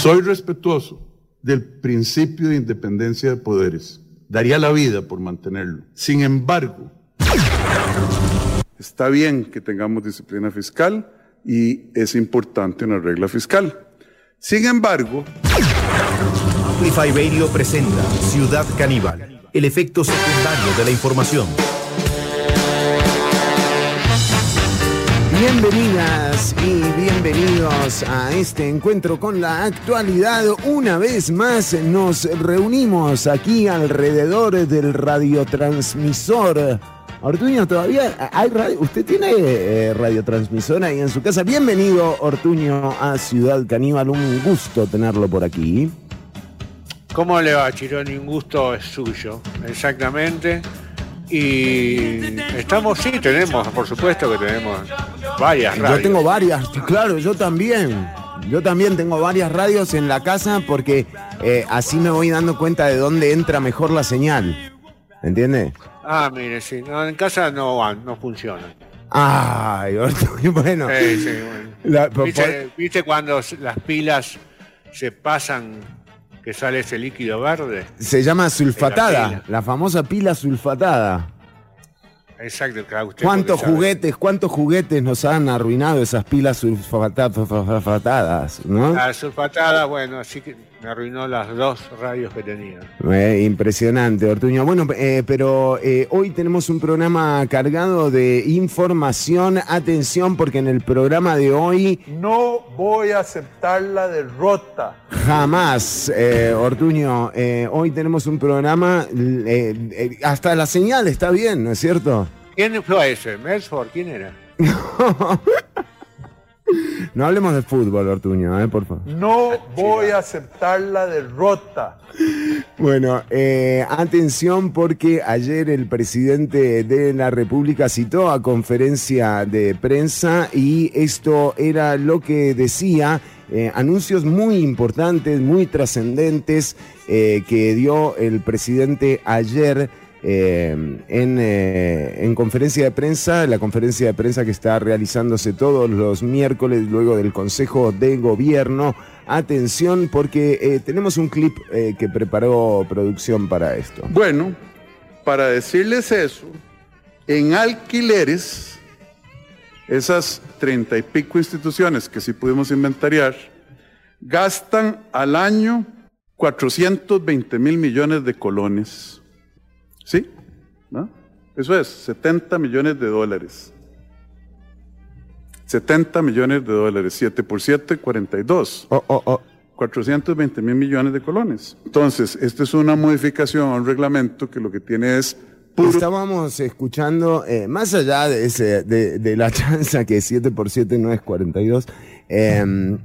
Soy respetuoso del principio de independencia de poderes. Daría la vida por mantenerlo. Sin embargo, está bien que tengamos disciplina fiscal y es importante una regla fiscal. Sin embargo, Amplify Radio presenta Ciudad Caníbal, el efecto secundario de la información. Bienvenidas y bienvenidos a este encuentro con la actualidad. Una vez más nos reunimos aquí alrededor del radiotransmisor. Ortuño, todavía hay radio. ¿Usted tiene eh, radiotransmisor ahí en su casa? Bienvenido, Ortuño, a Ciudad Caníbal. Un gusto tenerlo por aquí. ¿Cómo le va, Chironi? Un gusto es suyo, exactamente. Y estamos, sí, tenemos, por supuesto que tenemos varias radios. Yo tengo varias, claro, yo también. Yo también tengo varias radios en la casa porque eh, así me voy dando cuenta de dónde entra mejor la señal. ¿Entiende? Ah, mire, sí, no, en casa no van, no funcionan. Ay, bueno. Sí, sí, bueno. La- po- ¿Viste, viste cuando las pilas se pasan que sale ese líquido verde? Se llama sulfatada, la famosa pila sulfatada. Exacto, claro, usted ¿Cuántos juguetes, cuántos juguetes nos han arruinado esas pilas sulfata- sulfatadas, ¿no? La sulfatada, bueno, así que me arruinó las dos radios que tenía. Eh, impresionante, Ortuño. Bueno, eh, pero eh, hoy tenemos un programa cargado de información. Atención, porque en el programa de hoy no voy a aceptar la derrota. jamás, eh, Ortuño, eh, hoy tenemos un programa, eh, eh, hasta la señal está bien, ¿no es cierto? ¿Quién fue ese? ¿Melsford? ¿Quién era? No hablemos de fútbol, Ortuño, eh, por favor. No voy a aceptar la derrota. Bueno, eh, atención porque ayer el presidente de la República citó a conferencia de prensa y esto era lo que decía, eh, anuncios muy importantes, muy trascendentes que dio el presidente ayer. Eh, en, eh, en conferencia de prensa, la conferencia de prensa que está realizándose todos los miércoles luego del Consejo de Gobierno. Atención porque eh, tenemos un clip que preparó producción para esto. Bueno, para decirles eso, en alquileres, esas treinta y pico instituciones que sí pudimos inventariar, gastan al año 420 mil millones de colones. ¿Sí? ¿No? Eso es, 70 millones de dólares. 70 millones de dólares, 7 por 7, 42. Oh, oh, oh. 420 mil millones de colones. Entonces, esta es una modificación a un reglamento que lo que tiene es. Estábamos escuchando, eh, más allá de, ese, de, de la chanza que 7 por 7 no es 42, eh,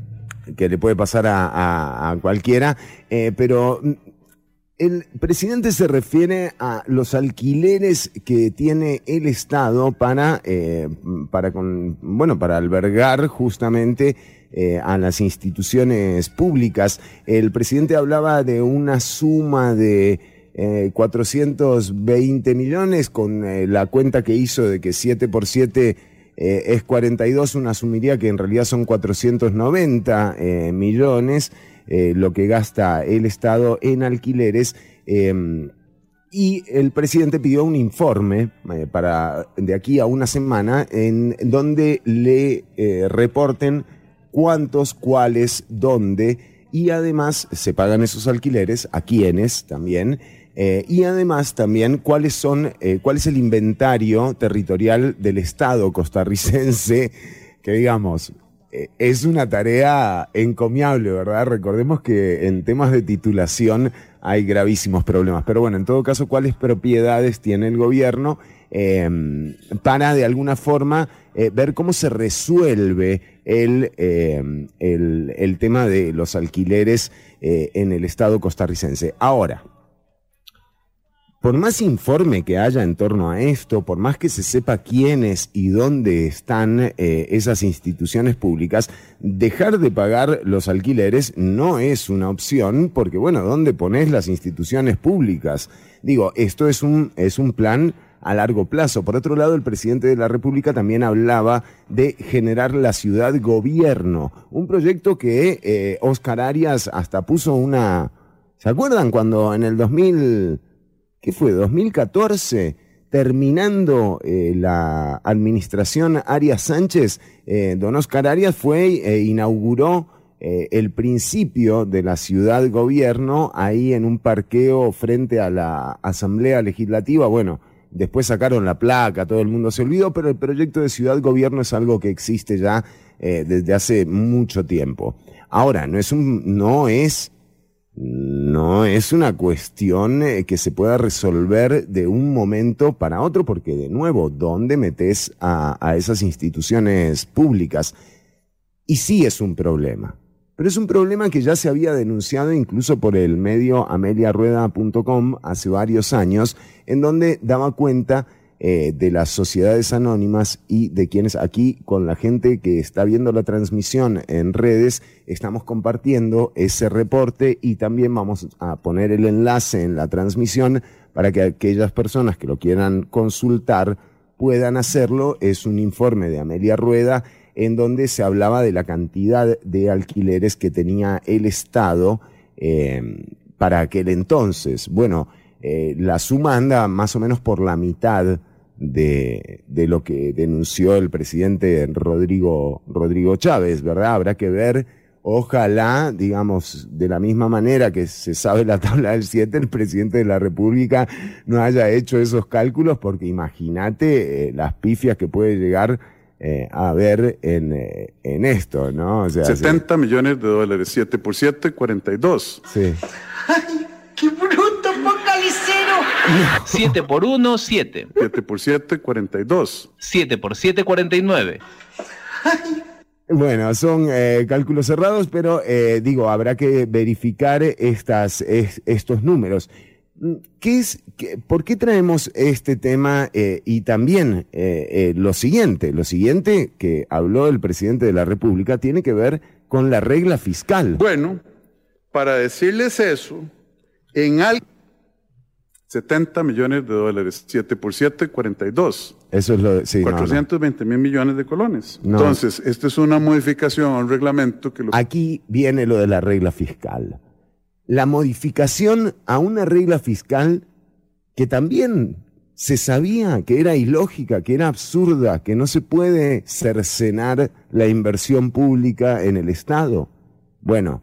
que le puede pasar a, a- a cualquiera, eh, pero el presidente se refiere a los alquileres que tiene el Estado para, eh, para con, bueno, para albergar justamente eh, a las instituciones públicas. El presidente hablaba de una suma de eh, 420 millones con eh, la cuenta que hizo de que 7 por 7 eh, es 42, uno asumiría que en realidad son 490 eh, millones eh, lo que gasta el Estado en alquileres. eh, y el presidente pidió un informe eh, para de aquí a una semana en donde le eh, reporten cuántos, cuáles, dónde y además se pagan esos alquileres, a quiénes también, y además también cuáles son, cuál es el inventario territorial del Estado costarricense, que digamos, es una tarea encomiable, ¿verdad? Recordemos que en temas de titulación hay gravísimos problemas. Pero bueno, en todo caso, ¿cuáles propiedades tiene el gobierno eh, para de alguna forma eh, ver cómo se resuelve el, eh, el, el tema de los alquileres eh, en el Estado costarricense? Ahora, por más informe que haya en torno a esto, por más que se sepa quiénes y dónde están eh, esas instituciones públicas, dejar de pagar los alquileres no es una opción, porque bueno, ¿dónde pones las instituciones públicas? Digo, esto es un, es un plan a largo plazo. Por otro lado, el presidente de la República también hablaba de generar la ciudad gobierno, un proyecto que eh, Oscar Arias hasta puso una... ¿Se acuerdan cuando en el 2000, ¿qué fue? 2014, terminando eh, la administración Arias Sánchez, eh, don Oscar Arias fue e inauguró el principio de la ciudad gobierno ahí en un parqueo frente a la Asamblea Legislativa. Bueno, Después sacaron la placa, todo el mundo se olvidó, pero el proyecto de ciudad gobierno es algo que existe ya desde hace mucho tiempo. Ahora, no es un, no es, no es una cuestión eh, que se pueda resolver de un momento para otro, porque de nuevo, ¿dónde metes a, a esas instituciones públicas? Y sí es un problema. Pero es un problema que ya se había denunciado incluso por el medio ameliarueda.com hace varios años, en donde daba cuenta eh, de las sociedades anónimas y de quienes aquí con la gente que está viendo la transmisión en redes estamos compartiendo ese reporte y también vamos a poner el enlace en la transmisión para que aquellas personas que lo quieran consultar puedan hacerlo. Es un informe de Amelia Rueda en donde se hablaba de la cantidad de alquileres que tenía el Estado eh, para aquel entonces. Bueno, eh, la suma anda más o menos por la mitad de, de, lo que denunció el presidente Rodrigo, Rodrigo Chávez, ¿verdad? Habrá que ver, ojalá, digamos, de la misma manera que se sabe la tabla del 7, el presidente de la República no haya hecho esos cálculos, porque imagínate eh, las pifias que puede llegar eh, a ver en, eh, en, esto, ¿no? O sea, 70 millones de dólares, 7 por 7, 42. Sí. ¡Ay, qué bruto, focalicero! 7 por 1, 7. 7 por 7, 42. 7 por 7, 49. Ay. Bueno, son eh, cálculos cerrados, pero eh, digo, habrá que verificar estas, es, estos números. ¿Qué es, ¿Por qué traemos este tema eh, y también eh, eh, lo siguiente? Lo siguiente que habló el presidente de la República tiene que ver con la regla fiscal. Bueno, para decirles eso, en al 70 millones de dólares, 7 por 7, 42. Eso es lo de, sí, 420 mil millones de colones. Entonces, esta es una modificación a un reglamento que lo... Aquí viene lo de la regla fiscal la modificación a una regla fiscal que también se sabía que era ilógica, que era absurda, que no se puede cercenar la inversión pública en el Estado. Bueno,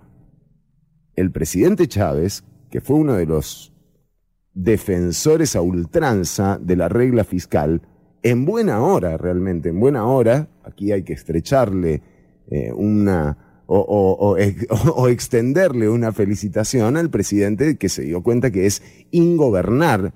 el presidente Chávez, que fue uno de los defensores a ultranza de la regla fiscal, en buena hora realmente, en buena hora, aquí hay que estrecharle eh, una o, extenderle una felicitación al presidente que se dio cuenta que es ingobernar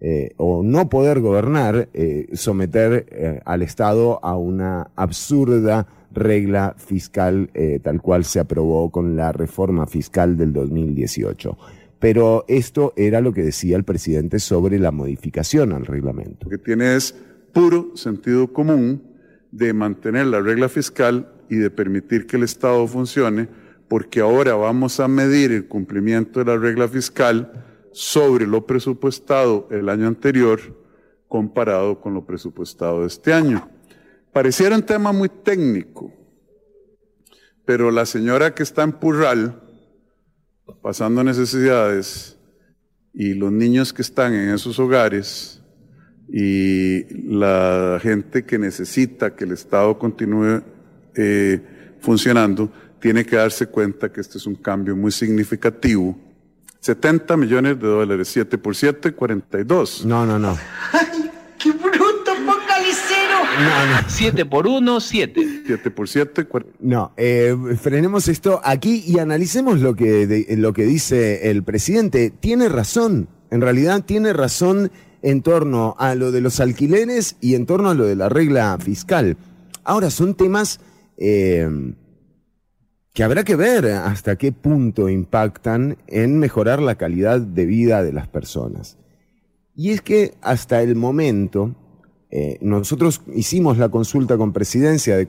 eh, o no poder gobernar, eh, someter eh, al Estado a una absurda regla fiscal tal cual se aprobó con la reforma fiscal del 2018. Pero esto era lo que decía el presidente sobre la modificación al reglamento. Lo que tiene es puro sentido común de mantener la regla fiscal y de permitir que el Estado funcione, porque ahora vamos a medir el cumplimiento de la regla fiscal sobre lo presupuestado el año anterior comparado con lo presupuestado de este año. Pareciera un tema muy técnico, pero la señora que está en Purral, pasando necesidades, y los niños que están en esos hogares, y la gente que necesita que el Estado continúe eh, funcionando, tiene que darse cuenta que este es un cambio muy significativo. 70 millones de dólares, 7 por 7, 42. No, no, no. ¡Ay, qué bruto, focalicero! No, no. 7 por 1, 7. 7 por 7, 40. No, eh, frenemos esto aquí y analicemos lo que, de, lo que dice el presidente. Tiene razón, en realidad tiene razón en torno a lo de los alquileres y en torno a lo de la regla fiscal. Ahora, son temas eh, que habrá que ver hasta qué punto impactan en mejorar la calidad de vida de las personas. Y es que hasta el momento, eh, nosotros hicimos la consulta con presidencia de,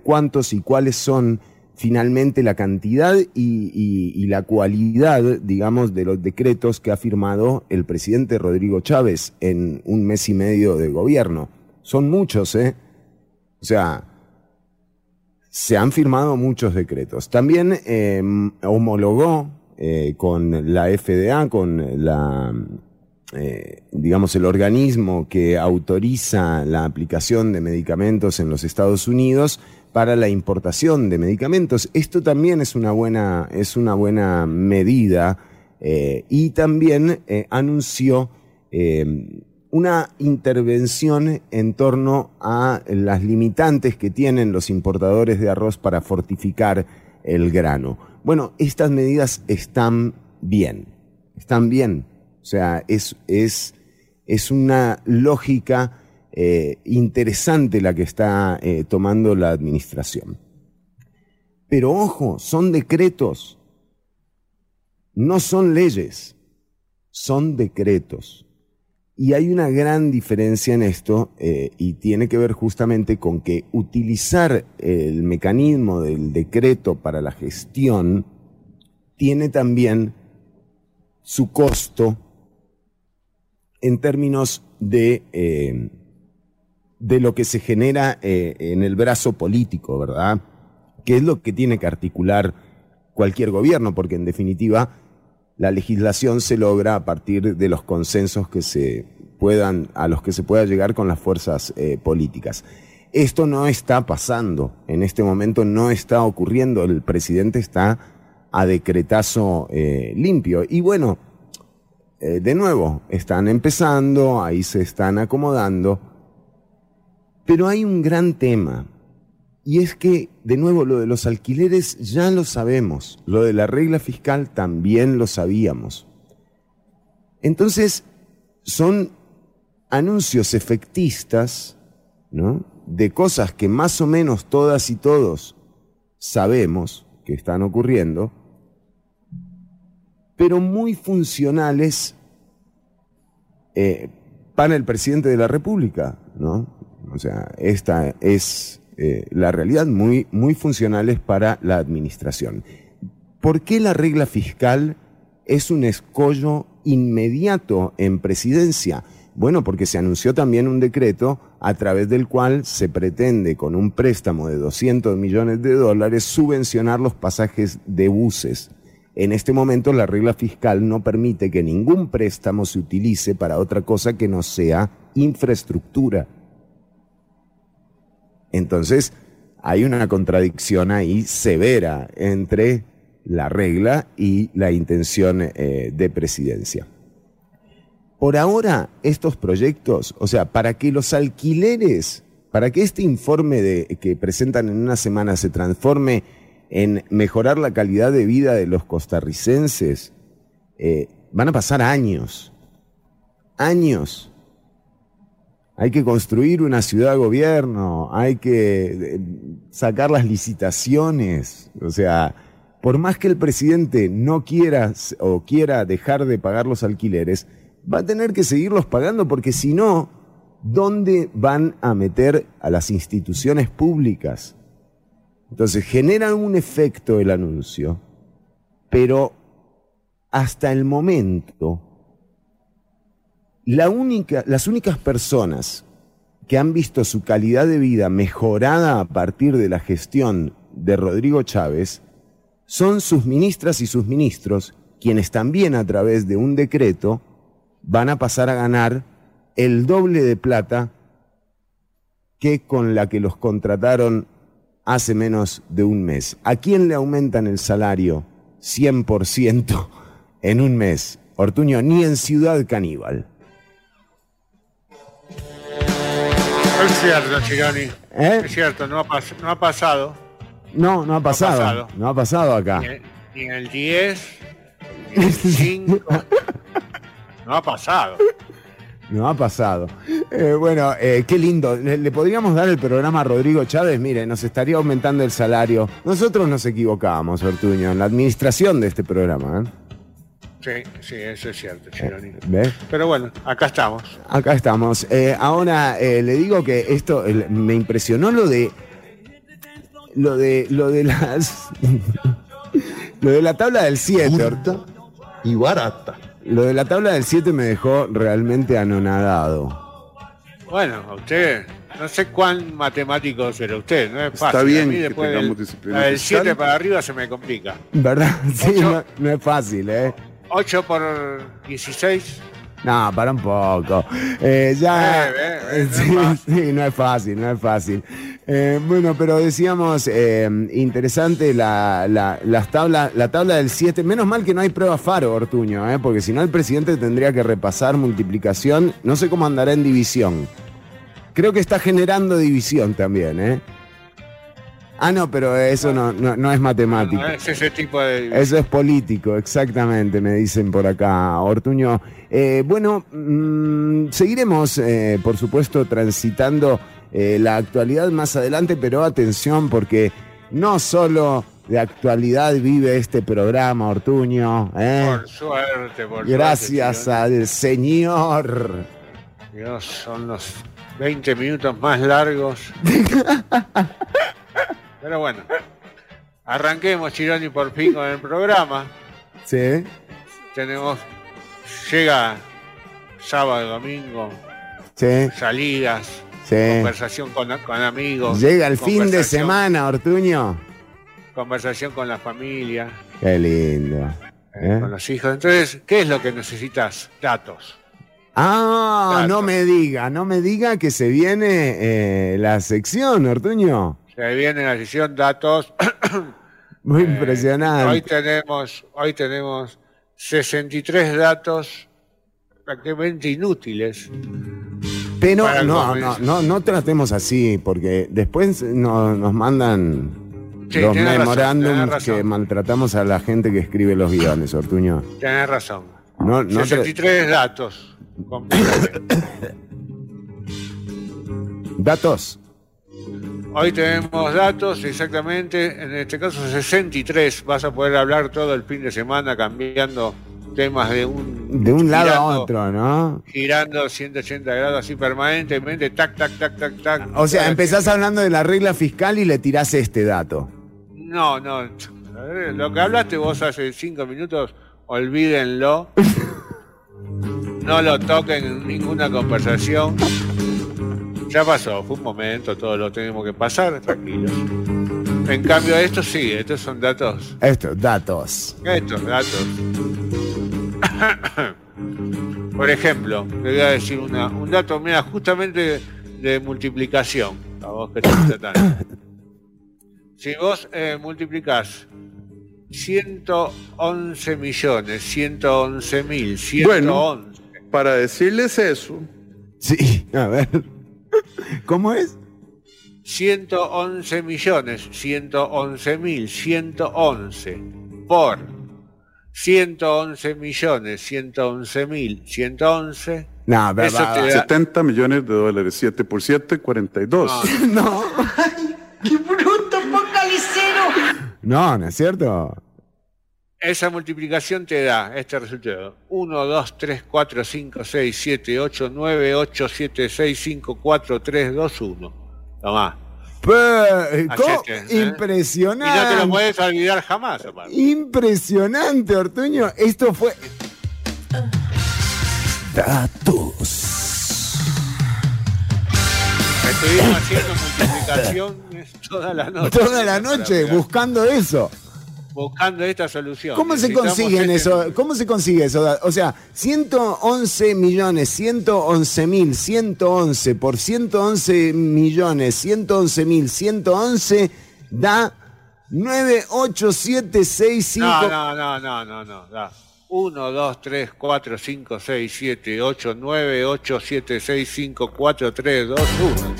cuántos y cuáles son finalmente la cantidad y la cualidad, digamos, de los decretos que ha firmado el presidente Rodrigo Chávez en un mes y medio de gobierno. Son muchos, ¿eh? O sea, se han firmado muchos decretos. También eh, homologó eh, con la FDA, con la, eh, digamos, el organismo que autoriza la aplicación de medicamentos en los Estados Unidos para la importación de medicamentos. Esto también es una buena, es una buena medida eh, y también eh, anunció una intervención en torno a las limitantes que tienen los importadores de arroz para fortificar el grano. Bueno, estas medidas están bien, están bien. O sea, es, es, es una lógica eh, interesante la que está eh, tomando la administración. Pero ojo, son decretos, no son leyes, son decretos. Y hay una gran diferencia en esto eh, y tiene que ver justamente con que utilizar el mecanismo del decreto para la gestión tiene también su costo en términos de, eh, de lo que se genera eh, en el brazo político, ¿verdad? Que es lo que tiene que articular cualquier gobierno, porque en definitiva la legislación se logra a partir de los consensos que se puedan, a los que se pueda llegar con las fuerzas eh, políticas. Esto no está pasando, en este momento no está ocurriendo, el presidente está a decretazo limpio. Y bueno, eh, de nuevo, están empezando, ahí se están acomodando, pero hay un gran tema, y es que, de nuevo, lo de los alquileres ya lo sabemos, lo de la regla fiscal también lo sabíamos. Entonces, son anuncios efectistas, ¿no? De cosas que más o menos todas y todos sabemos que están ocurriendo, pero muy funcionales eh, para el presidente de la República, ¿no? O sea, esta es eh, la realidad, muy, muy funcionales para la administración. ¿Por qué la regla fiscal es un escollo inmediato en presidencia? Bueno, porque se anunció también un decreto a través del cual se pretende, con un préstamo de 200 millones de dólares, subvencionar los pasajes de buses. En este momento la regla fiscal no permite que ningún préstamo se utilice para otra cosa que no sea infraestructura. Entonces, hay una contradicción ahí severa entre la regla y la intención eh, de presidencia. Por ahora, estos proyectos, o sea, para que los alquileres, para que este informe que presentan en una semana se transforme en mejorar la calidad de vida de los costarricenses, eh, van a pasar años, años. Hay que construir una ciudad gobierno, hay que eh, sacar las licitaciones, o sea, por más que el presidente no quiera o quiera dejar de pagar los alquileres, va a tener que seguirlos pagando porque si no, ¿dónde van a meter a las instituciones públicas? Entonces genera un efecto el anuncio, pero hasta el momento, las únicas personas que han visto su calidad de vida mejorada a partir de la gestión de Rodrigo Chávez son sus ministras y sus ministros, quienes también a través de un decreto van a pasar a ganar el doble de plata que con la que los contrataron hace menos de un mes. ¿A quién le aumentan el salario 100% en un mes? Ortuño, ni en Ciudad Caníbal. Es cierto, Chironi. ¿Eh? Es cierto, no ha, no ha pasado. No, no ha pasado. pasado. No ha pasado acá. Ni, en- ni en el 10, ni en el 5. No ha pasado. No ha pasado. Eh, bueno, eh, qué lindo. Le, le podríamos dar el programa a Rodrigo Chávez. Mire, nos estaría aumentando el salario. Nosotros nos equivocábamos, Ortuño, en la administración de este programa. ¿eh? Sí, sí, eso es cierto, Chironi. ¿Ves? Pero bueno, acá estamos. Acá estamos. Eh, ahora eh, le digo que esto el- me impresionó lo de lo de, lo de las. lo de la tabla del 7. Curta y barata. Lo de la tabla del 7 me dejó realmente anonadado. Bueno, a usted, no sé cuán matemático será usted, no es Está fácil. bien a mí que después tengamos del- del fiscal. 7 para arriba se me complica. ¿Verdad? Sí, Ocho. no, no es fácil, ¿eh? 8 por 16, No, para un poco. Eh, ya. Eh, eh, eh, no sí, no es fácil, no es fácil. Eh, bueno, pero decíamos, eh, interesante la, la, las tablas, la tabla del 7. Menos mal que no hay prueba Faro, Ortuño, eh, porque si no el presidente tendría que repasar multiplicación. No sé cómo andará en división. Creo que está generando división también, ¿eh? Ah, no, pero eso no, no, no es matemático. no es ese tipo de... Eso es político, exactamente, me dicen por acá, Ortuño. Eh, bueno, mm, seguiremos, eh, por supuesto, transitando eh, la actualidad más adelante, pero atención porque no solo de actualidad vive este programa, Ortuño. ¿eh? Por suerte, por Gracias suerte. al Señor. Dios, son los 20 minutos más largos. Pero bueno, arranquemos, Chironi, por fin con el programa. Sí, Tenemos, llega sábado, domingo, sí, salidas, sí. conversación con, con amigos. Llega el fin de semana, Ortuño. Conversación con la familia, Qué lindo. eh, ¿eh? con los hijos. Entonces, ¿qué es lo que necesitas? Datos. Ah, Datos. no me diga, no me diga que se viene eh, la sección, Ortuño. Se viene la sesión datos. Muy Eh, Hoy impresionante. tenemos, hoy tenemos 63 datos prácticamente inútiles. Pero para no, no, no, no tratemos así, porque después no- nos mandan Sí, los memorándums razón. que maltratamos a la gente que escribe los guiones, Ortuño. Tenés razón. No, no tra- 63 datos. Datos. Hoy tenemos datos, exactamente, en este caso 63. Vas a poder hablar todo el fin de semana cambiando temas de un... De un lado a otro, ¿no? Girando 180 grados así permanentemente, tac, tac, tac, tac, tac. O sea, empezás hablando de la regla fiscal y le tirás este dato. No, no. Lo que hablaste vos hace cinco minutos, olvídenlo. No lo toquen en ninguna conversación. Ya pasó, fue un momento, todos lo tenemos que pasar, tranquilos. En cambio, esto sí, estos son datos. Estos datos. Estos datos. Por ejemplo, le voy a decir una- un dato, mira, justamente de multiplicación, a vos que te gusta tanto. Si vos eh, multiplicás 111 millones, 111 mil, 111, Bueno. Para decirles eso, Sí, a ver. ¿Cómo es? 111 millones, 111 mil, 111 por 111 millones, 111 mil, 111. No, pero- Eso te da- 70 millones de dólares, 7 por 7, 42. No, ¡Qué bruto focalicero! no, ¿no es cierto? Esa multiplicación te da este resultado. 1, 2, 3, 4, 5, 6, 7, 8, 9, 8, 7, 6, 5, 4, 3, 2, 1. Tomá. ¿Eh? Y no te lo Impresionante. puedes olvidar jamás, aparte. Impresionante, Ortuño. Esto fue. Datos. Estuvimos haciendo multiplicaciones toda la noche. Toda la noche buscando eso. Buscando esta solución. ¿Cómo se consiguen este- eso? ¿Cómo se consigue eso? O sea, 111 millones, 111 mil, 111 por 111 millones, 111 mil, 111 da 98765. No, no, no, no, no, no. Da. 1, 2, 3, 4, 5, 6, 7, 8, 9, 8, 7, 6, 5, 4, 3, 2, 1.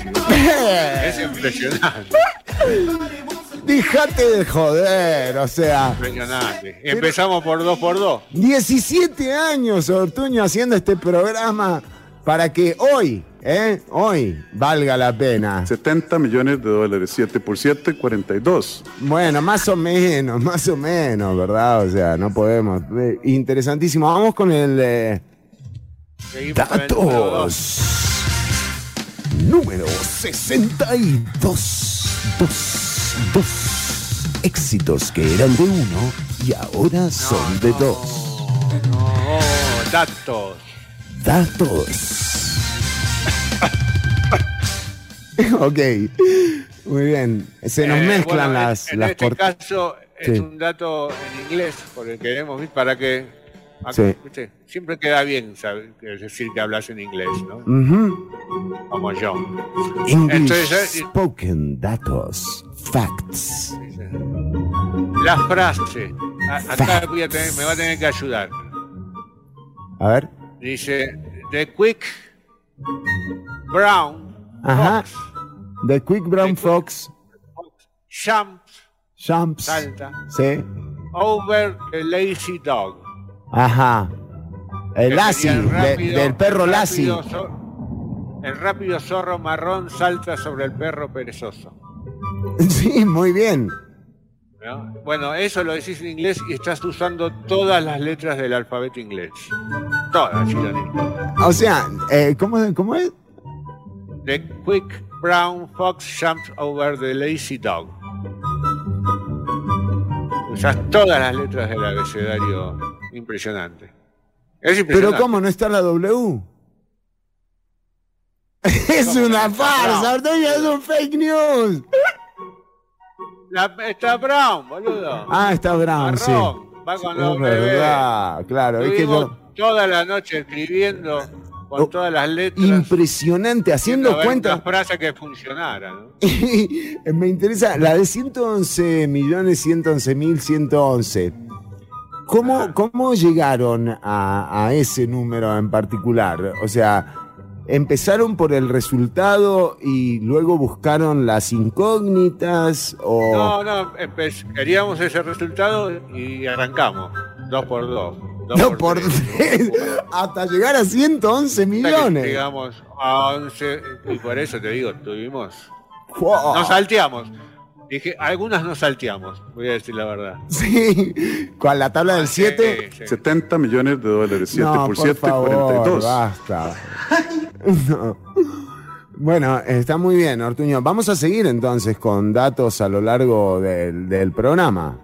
Es impresionante, Dejate de joder, o sea. impresionante. Empezamos por 2 por 2. 17 años, Ortuño, haciendo este programa para que hoy, ¿eh? Hoy valga la pena. 70 millones de dólares, 7 por 7, 42. Bueno, más o menos, más o menos, ¿verdad? O sea, no podemos. Eh, Interesantísimo. Vamos con el eh, con el número dos. datos. Número 62. Dos. Dos. Éxitos que eran de uno y ahora son de dos. No, datos. Datos. ok. Muy bien. Se nos Eh, mezclan bueno, en- las, En, las este cort- caso es Sí. un dato en inglés, porque queremos, ¿viste? para que. Sí. Siempre queda bien saber, es decir que hablas en inglés, ¿no? Ujú. Como yo. English Entonces, eh, spoken datos. Facts. La frase. a- Acá voy a tener- me va a tener que ayudar. A ver. Dice: The quick brown Ajá. fox The Quick Brown Fox jumps, jumps. salta, Sí. over the lazy dog. Ajá. El Lassie, de- del perro Lassie. El rápido zorro marrón salta sobre el perro perezoso. Sí, muy bien. ¿no? Bueno, eso lo decís en inglés y estás usando todas las letras del alfabeto inglés. Todas, Chironi. O sea, eh, ¿cómo, ¿cómo es? The quick brown fox jumps over the lazy dog. Usas todas las letras del abecedario. Impresionante. Es Pero impresionante. ¿cómo no está la W? es ¿Cómo una farsa? Ortuño, es un fake news. La- está brown, boludo. Ah, está Brown, sí. Marrón, va con los bebés. verdad, claro. Es que yo- toda la noche escribiendo con Oh, todas las letras. impresionante, haciendo cuenta. Frase que funcionara, ¿no? Me interesa, la de 111 millones 111 mil 111. ¿Cómo, ¿Cómo llegaron a, a ese número en particular? O sea, ¿empezaron por el resultado y luego buscaron las incógnitas? O... No, no, queríamos ese resultado y arrancamos. Dos por dos. dos por tres. tres, hasta llegar a 111 Hasta que millones. Llegamos a 11 y por eso te digo, tuvimos. Wow. Nos salteamos. Dije, algunas nos salteamos, voy a decir la verdad. Sí, con la tabla del 7. Sí, sí. 70 millones de dólares. 7 No, por 7, favor, 42. Basta. No. Bueno, está muy bien, Ortuño. Vamos a seguir entonces con datos a lo largo del, del programa.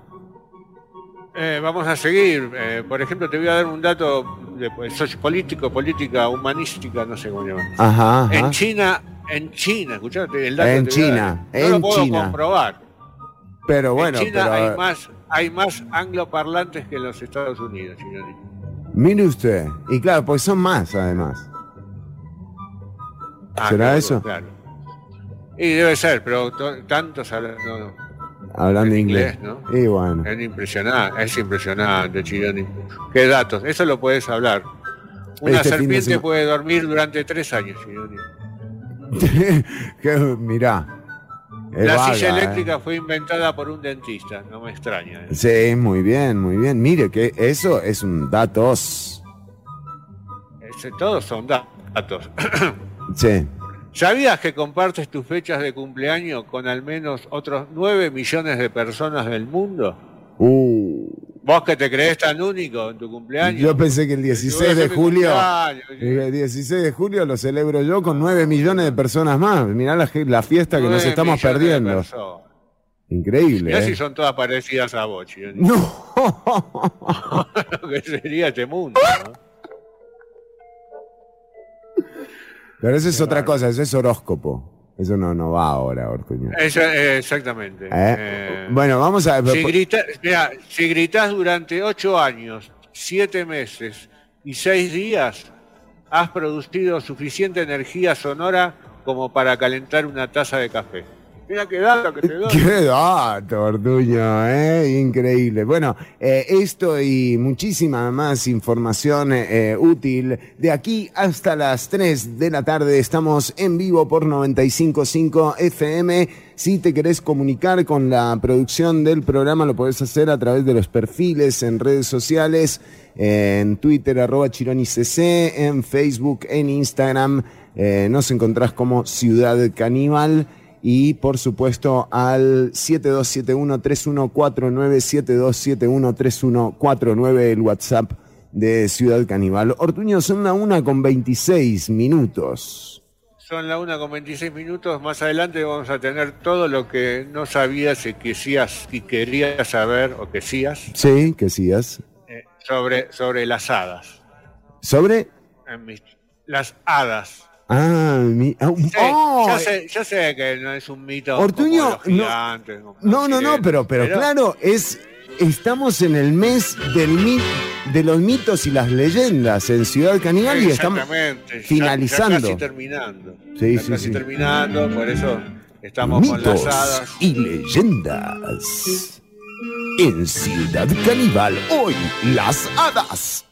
Eh, vamos a seguir. Eh, por ejemplo, te voy a dar un dato de pues, sociopolítico, política, humanística, no sé cómo llaman. Ajá. ajá. En China, en China, escuchate el dato. En China. No en lo puedo China. comprobar. Pero bueno, en China pero, hay más, hay más angloparlantes que en los Estados Unidos, señorita. mire usted. Y claro, pues son más además. Ah, ¿Será claro, eso? Claro. Y debe ser, pero to- tantos hablan- no, no. Hablando En inglés. inglés, ¿no? Y bueno. Es impresionante, es impresionante, Chironi. ¿Qué datos? Eso lo puedes hablar. Una Este serpiente puede dormir durante tres años, Chironi. mirá. La vaga, silla ¿eh? eléctrica fue inventada por un dentista, no me extraña. ¿eh? Sí, muy bien, muy bien. Mire que eso es un datos. Ese- todos son datos. Sí. ¿Sabías que compartes tus fechas de cumpleaños con al menos otros 9 millones de personas del mundo? Uh, ¿Vos que te crees tan único en tu cumpleaños? yo pensé que el Voy a 16 de julio. El 16 de julio lo celebro yo con 9 millones de personas más. Mirá la, la fiesta que nos estamos perdiendo. Increíble. Mirá ¿eh? si son todas parecidas a vos. No. Lo que sería este mundo, ¿no? Pero eso es otra cosa, eso es horóscopo. Eso no, no va ahora, Ortuño. Exactamente. ¿Eh? Eh, bueno, vamos a ver. si, grita- si gritás durante ocho años, siete meses y seis días, has producido suficiente energía sonora como para calentar una taza de café. Mira qué dato que te doy. Qué dato, Ortuño, ¿eh? increíble. Bueno, eh, esto y muchísima más información eh, útil. De aquí hasta las 3 de la tarde estamos en vivo por 95.5 FM. Si te querés comunicar con la producción del programa, lo podés hacer a través de los perfiles en redes sociales, en Twitter, arroba chironicc, en Facebook, en Instagram. Eh, nos encontrás como Ciudad Caníbal y por supuesto al 7271-3149, 7271-3149, el WhatsApp de Ciudad Caníbal. Ortuño, son la una con 26 minutos. Son las 1 con 26 minutos. Más adelante vamos a tener todo lo que no sabías y quisías y querías saber o quisías Sí, que sigas. eh, sobre, sobre las hadas. ¿Sobre? Las hadas. Ah, mi. ah, Sí, oh, yo, sé, yo sé que no es un mito. Ortuño, no- No, no, no, pero, pero claro, es. Estamos en el mes del mi- de los mitos y las leyendas en Ciudad Caníbal y estamos ya- finalizando. Ya, casi terminando. Sí, Ya sí, casi sí. terminando, por eso estamos con las mitos hadas. y leyendas. En Ciudad Caníbal, hoy, las hadas.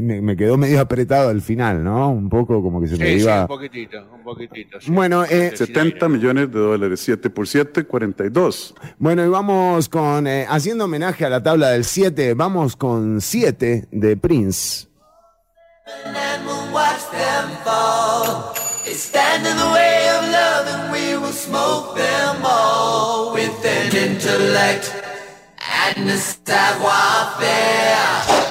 Me, me quedó medio apretado al final, ¿no? Un poco como que se Sí, me sí, iba. un poquitito, un poquitito. sí. Bueno, eh, 70 millones de dólares, 7 por 7, 42. Bueno, y vamos con, eh, haciendo homenaje a la tabla del 7, vamos con 7 de Prince. and in the of and and savoir-faire.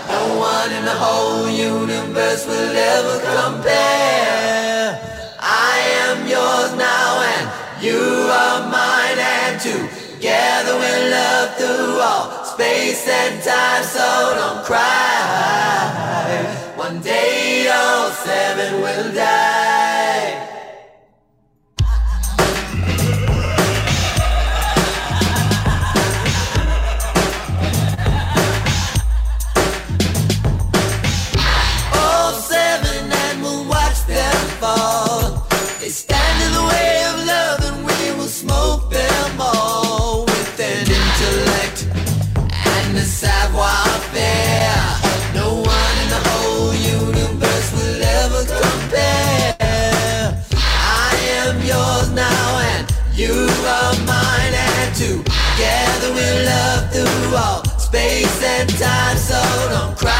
No one in the whole universe will ever compare. I am yours now and you are mine and together we'll love through all space and time so don't cry. One day all seven will die. Through all space and time so don't cry.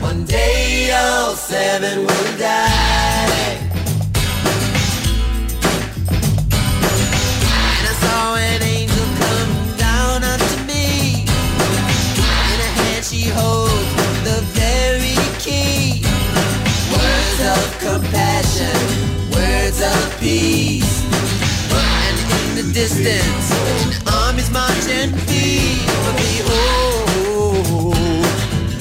One day all seven will die. And I saw an angel come down unto me. In her hand she holds the very key. Words of compassion, words of peace. And in the distance, marching feet. But behold,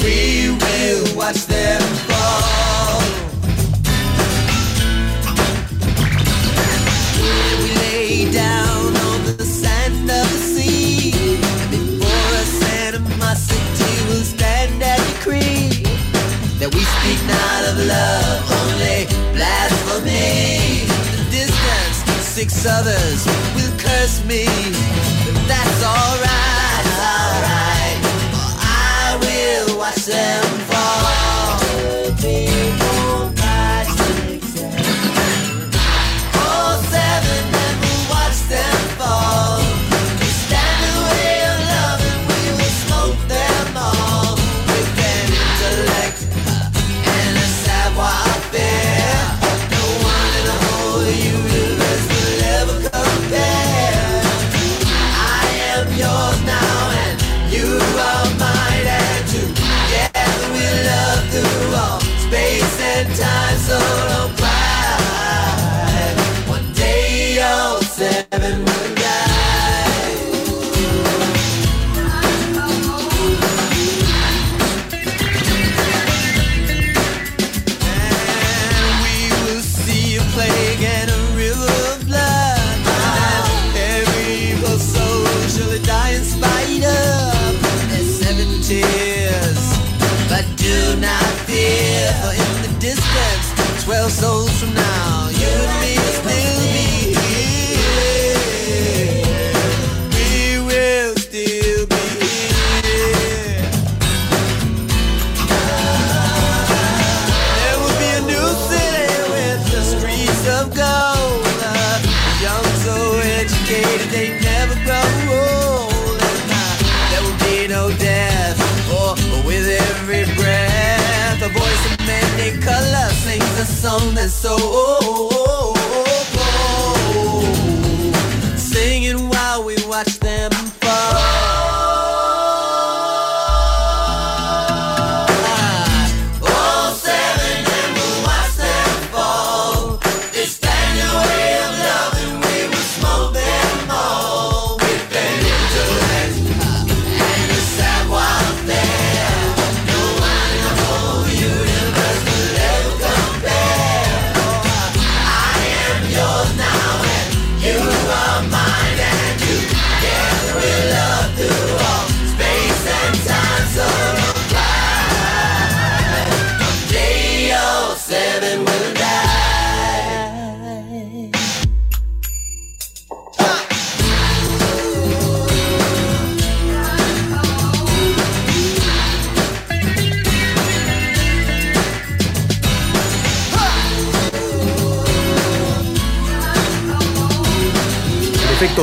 we will watch them fall. We lay down on the sand of the sea. Before us will stand and decree that we speak not of love, only blasphemy. The distance, six others will curse me, that's alright.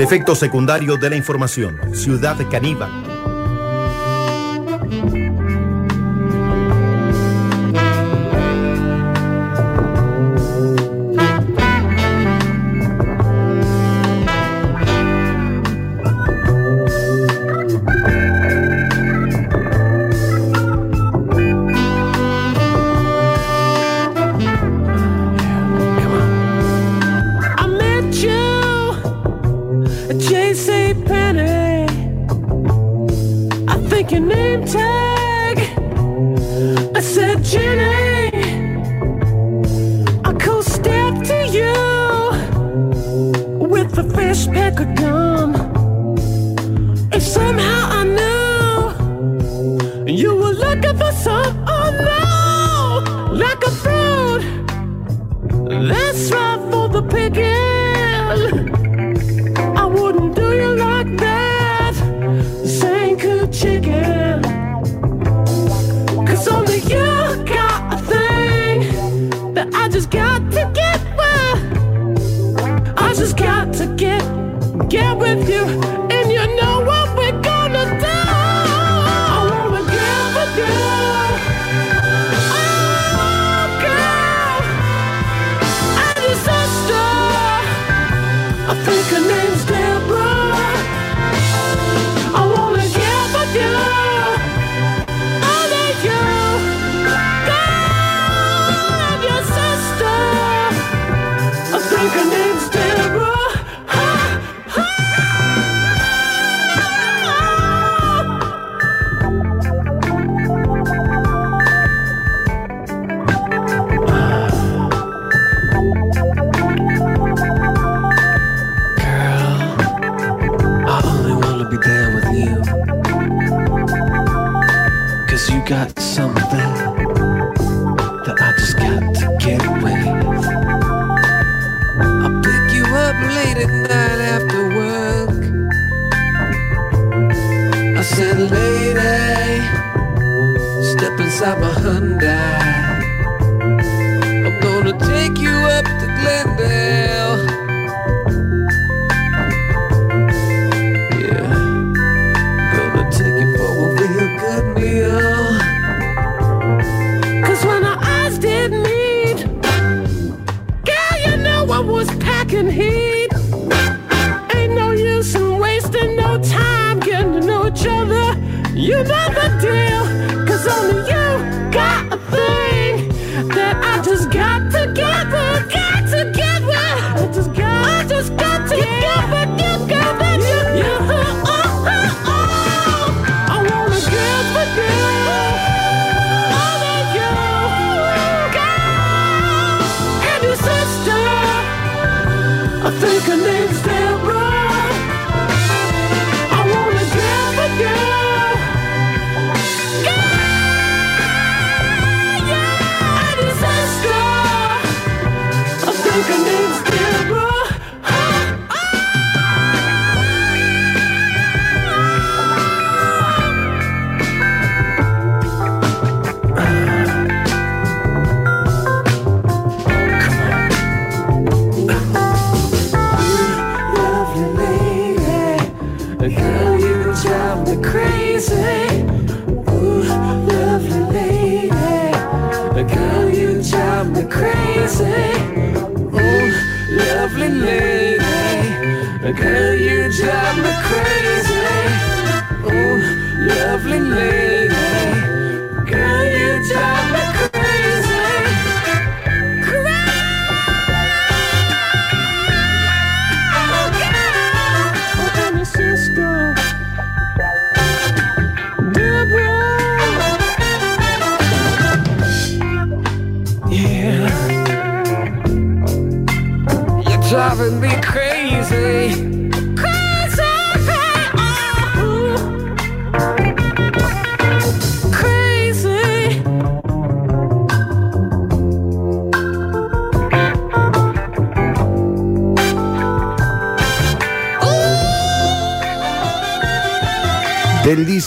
El efecto secundario de la información. Ciudad Caníbal.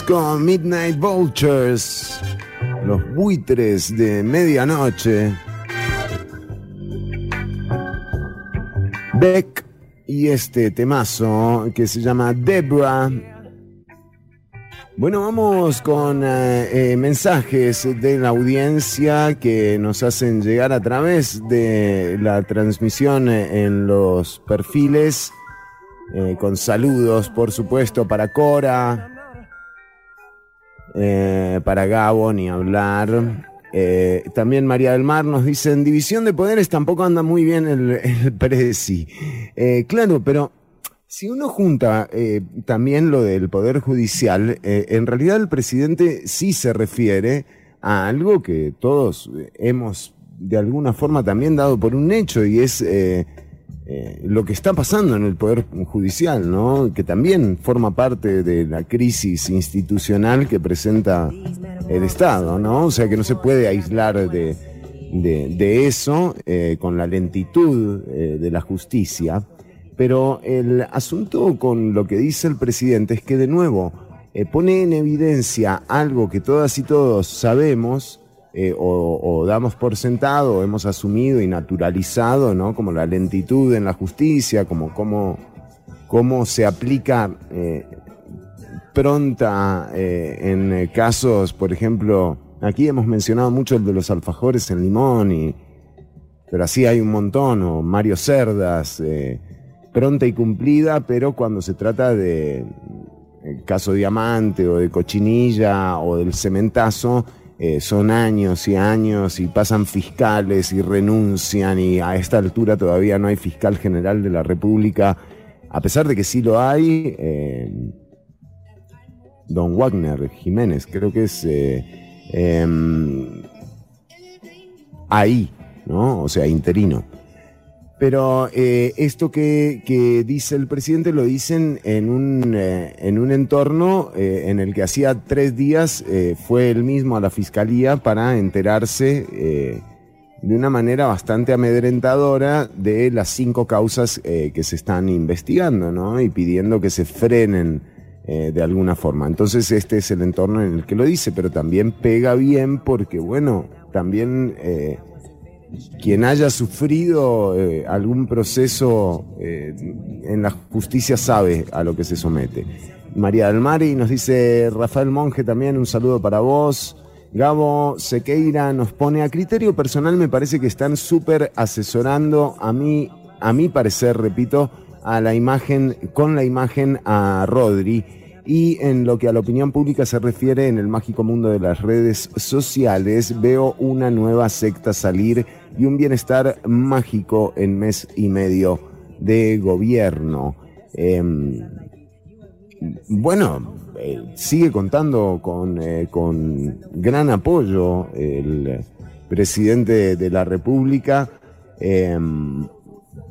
Disco Midnight Vultures, los buitres de medianoche. Beck y este temazo que se llama Debra. Bueno, vamos con eh, eh, mensajes de la audiencia que nos hacen llegar a través de la transmisión eh, en los perfiles, con saludos, por supuesto, para Cora, eh, para Gabo, ni hablar. Eh, también María del Mar nos dice, en división de poderes tampoco anda muy bien el, el Prezi. Eh, claro, pero si uno junta eh, también lo del Poder Judicial, eh, en realidad el presidente sí se refiere a algo que todos eh, hemos de alguna forma también dado por un hecho y es eh, lo que está pasando en el Poder Judicial, ¿no? Que también forma parte de la crisis institucional que presenta el Estado, ¿no? O sea que no se puede aislar de, eso eh, con la lentitud eh, de la justicia. Pero el asunto con lo que dice el presidente es que de nuevo pone en evidencia algo que todas y todos sabemos eh, o, damos por sentado, o hemos asumido y naturalizado, ¿no? Como la lentitud en la justicia, como cómo, cómo se aplica eh, pronta eh, en casos, por ejemplo, aquí hemos mencionado mucho el de los alfajores en limón, y, pero así hay un montón, o Mario Cerdas, pronta y cumplida, pero cuando se trata de el caso Diamante o de Cochinilla o del Cementazo, eh, son años y años y pasan fiscales y renuncian y a esta altura todavía no hay fiscal general de la República, a pesar de que sí lo hay, eh, don Wagner Jiménez, creo que es eh, em, ahí, ¿no? O sea, interino. Pero eh, esto que, que dice el presidente lo dicen en un, eh, en un entorno eh, en el que hacía tres días eh, fue él mismo a la fiscalía para enterarse de una manera bastante amedrentadora de las cinco causas que se están investigando, ¿no? Y pidiendo que se frenen de alguna forma. Entonces este es el entorno en el que lo dice, pero también pega bien porque, bueno, también quien haya sufrido eh, algún proceso eh, en la justicia sabe a lo que se somete. María del Mar y nos dice Rafael Monge también, un saludo para vos. Gabo Sequeira nos pone a criterio personal, me parece que están súper asesorando a mí, a mi parecer, repito, a la imagen, con la imagen a Rodri. Y en lo que a la opinión pública se refiere en el mágico mundo de las redes sociales, veo una nueva secta salir y un bienestar mágico en mes y medio de gobierno. Em, bueno, eh, sigue contando con, eh, con gran apoyo el presidente de la República, em,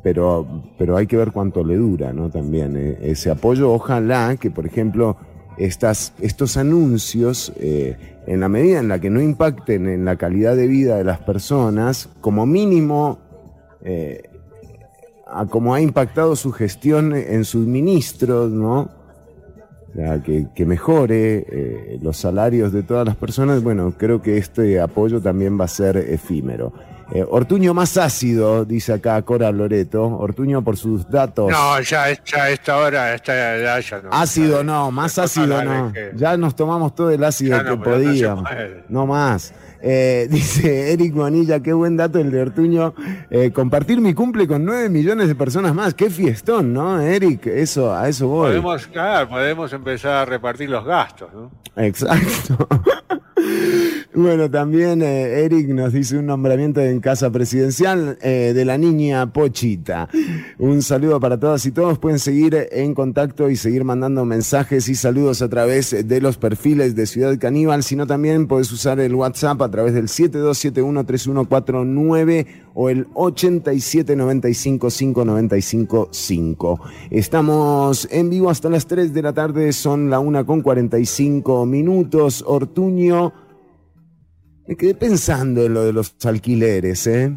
pero, pero hay que ver cuánto le dura, ¿no? También eh, ese apoyo. Ojalá que, por ejemplo, estos anuncios, eh, en la medida en la que no impacten en la calidad de vida de las personas, como mínimo, eh, a como ha impactado su gestión en sus ministros, ¿no? O sea, que, que mejore eh, los salarios de todas las personas, bueno, creo que este apoyo también va a ser efímero. Eh, Ortuño más ácido, dice acá Cora Loreto. Ortuño por sus datos. No, ya, ya a esta hora, esta edad ya no. Ácido no, más ácido no. que- Ya nos tomamos todo el ácido no, que no podíamos. No más. Eh, dice Eric Manilla, qué buen dato el de Ortuño. Eh, compartir mi cumple con 9 millones de personas más. Qué fiestón, ¿no, Eric? Eso, a eso voy. Podemos, claro, podemos empezar a repartir los gastos, ¿no? Exacto. Bueno, también eh, Eric nos dice un nombramiento en casa presidencial eh, de la niña Pochita. Un saludo para todas y todos. Pueden seguir en contacto y seguir mandando mensajes y saludos a través de los perfiles de Ciudad Caníbal, sino también puedes usar el WhatsApp a través del 72713149 o el 87955955. Estamos en vivo hasta las 3 de la tarde, son la 1 con 45 minutos. Ortuño, me quedé pensando en lo de los alquileres, ¿eh?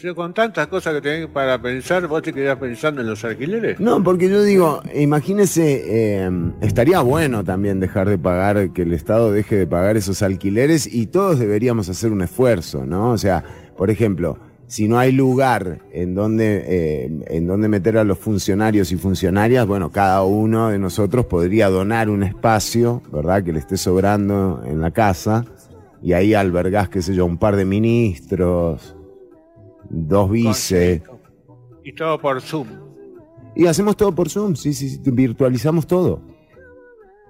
Yo con tantas cosas que tenés para pensar, vos te quedás pensando en los alquileres. No, porque yo digo, imagínese, eh, estaría bueno también dejar de pagar, que el Estado deje de pagar esos alquileres y todos deberíamos hacer un esfuerzo, ¿no? O sea, por ejemplo, si no hay lugar en donde, eh, en donde meter a los funcionarios y funcionarias, bueno, cada uno de nosotros podría donar un espacio, ¿verdad? Que le esté sobrando en la casa y ahí albergás, qué sé yo, un par de ministros, dos vice. Y todo por Zoom. Y hacemos todo por Zoom, sí, sí, sí, virtualizamos todo.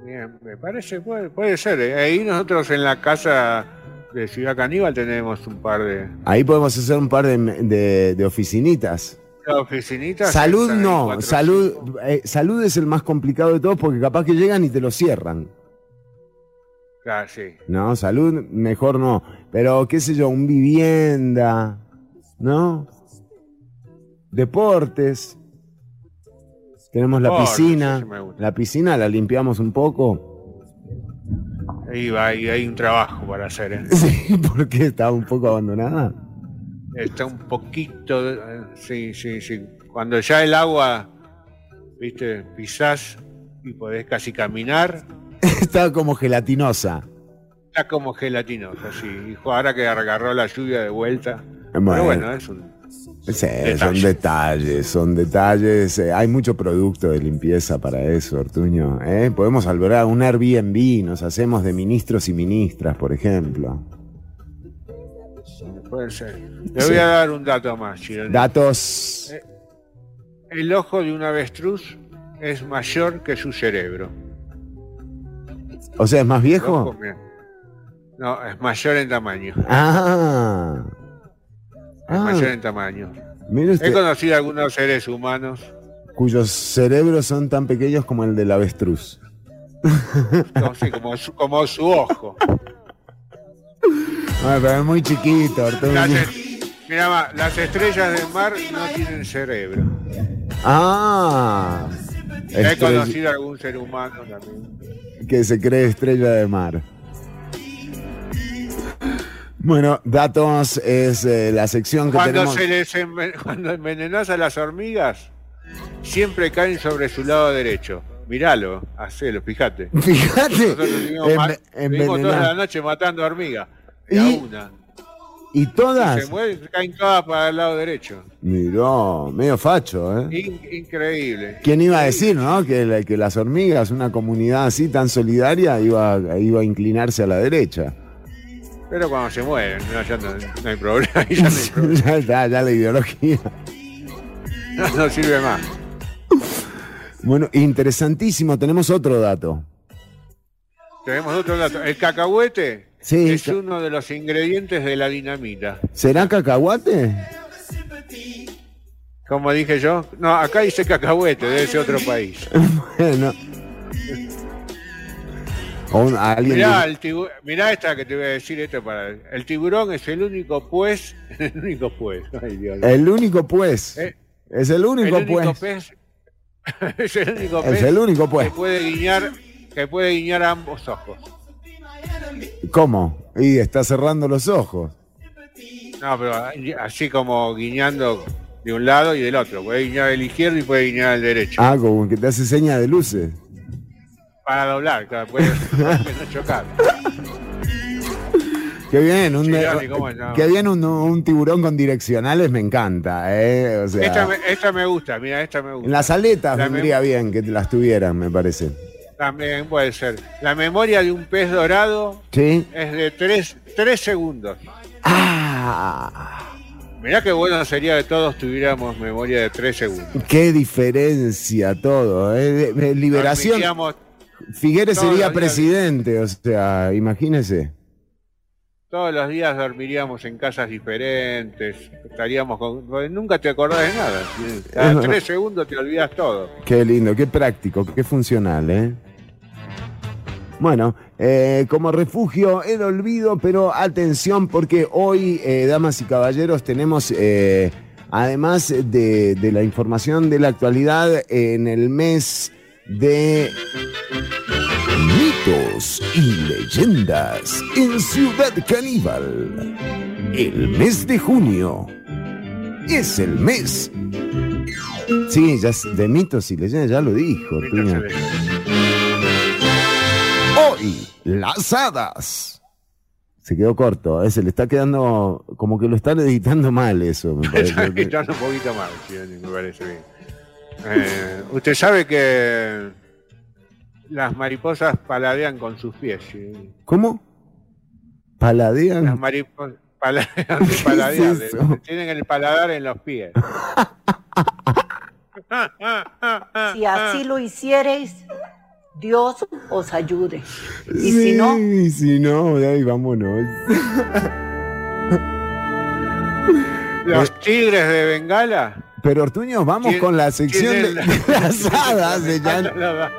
Bien, me parece, puede, puede ser. ¿eh? Ahí nosotros en la casa de Ciudad Caníbal tenemos un par de Ahí podemos hacer un par de, de- de oficinitas. oficinitas. Salud no, salud, eh, salud es el más complicado de todos porque capaz que llegan y te lo cierran. Claro, sí. No, salud mejor no. Pero qué sé yo, un vivienda, ¿no? Deportes. Tenemos la piscina. La piscina la limpiamos un poco. Ahí va, ahí hay un trabajo para hacer. ¿eh? Sí, porque estaba un poco abandonada. Está un poquito, sí, sí, sí. Cuando ya el agua, viste, pisás y podés casi caminar, Estaba como gelatinosa. está como gelatinosa, sí. Y ahora que agarró la lluvia de vuelta. Bueno. Pero bueno, es un... Sí, son Detalle. detalles, son detalles. eh, hay mucho producto de limpieza para eso, Ortuño. ¿eh? Podemos albergar un Airbnb, nos hacemos de ministros y ministras, por ejemplo. Puede ser. Le Sí. voy a dar un dato más, Chironi. Datos. El ojo de un avestruz es mayor que su cerebro. O sea, ¿es más viejo? ojo. No, es mayor en tamaño. Ah. Es Ah. mayor en tamaño. Mire He conocido algunos seres humanos cuyos cerebros son tan pequeños como el del avestruz. no sé, como su, como su ojo. Ay, pero es muy chiquito, Ortuño. Ya te- Mira, las estrellas del mar no tienen cerebro. Ah. He Estrella- conocido a algún ser humano también. que se cree estrella de mar. Bueno, datos es eh, la sección que Cuando, tenemos. se les enven- cuando envenenas a las hormigas, siempre caen sobre su lado derecho. Miralo, hacelo, fíjate. Fíjate, Nosotros toda la noche matando hormigas. Y, a una. Y todas. Se mueven, caen todas para el lado derecho. Miró, medio facho, ¿eh? In- increíble. ¿Quién iba a decir, no? Que, la- que las hormigas, una comunidad así tan solidaria, iba, iba a inclinarse a la derecha. Pero cuando se mueren, no, ya no, no hay problema. ya no, hay problema. ya está, ya la ideología. No, no sirve más. Bueno, interesantísimo. Tenemos otro dato. Tenemos otro dato. El cacahuete Sí, es ca- uno de los ingredientes de la dinamita. ¿Será cacahuate? Como dije yo, no, acá dice cacahuete, debe ser otro país. bueno. Un- alguien Mirá, el tibu- mirá esta que te voy a decir esto para el tiburón es el único pues, el único pues, ay Dios. El único pues. Eh, es el único, el único pues. pez es el único Es pez el único, pues. que puede guiñar que puede guiñar ambos ojos. ¿Cómo? Y está cerrando los ojos. No, pero así como guiñando de un lado y del otro. Puede guiñar el izquierdo y puede guiñar el derecho. Ah, como que te hace seña de luces. Para doblar, claro, puede no chocar. Qué bien, un, Sí, Johnny, ¿cómo no? qué bien un, un tiburón con direccionales me encanta, ¿eh? O sea, Esta me, esta me gusta, mira, esta me gusta. en las aletas La vendría bien que las tuvieran, me parece. También puede ser. La memoria de un pez dorado ¿Sí? es de 3 segundos. ¡Ah! Mirá qué bueno sería que todos tuviéramos memoria de 3 segundos. ¡Qué diferencia todo! ¿eh? Liberación. Figueres todos sería presidente, o sea, imagínese. Todos los días dormiríamos en casas diferentes, estaríamos con... Nunca te acordás de nada. Cada tres segundos te olvidas todo. Qué lindo, qué práctico, qué funcional, ¿eh? Bueno, eh, como refugio el olvido, pero atención porque hoy, eh, damas y caballeros, tenemos, eh, además de, de la información de la actualidad, en el mes de mitos y leyendas en Ciudad Caníbal. El mes de junio es el mes Sí, ya es de mitos y leyendas, ya lo dijo. Hoy, las hadas. Se quedó corto, eh, se le está quedando como que lo están editando mal eso, me Está parece. quitando un poquito sí, me parece bien. Eh, usted sabe que las mariposas paladean con sus pies. ¿sí? ¿Cómo? Las ¿Paladean? mariposas paladean, paladean, es eso? tienen el paladar en los pies. Si así lo hiciereis, Dios os ayude. Y sí, si no, si no, ahí vámonos. Los tigres de Bengala. Pero Ortuño, vamos con la sección de, las hadas. de ya-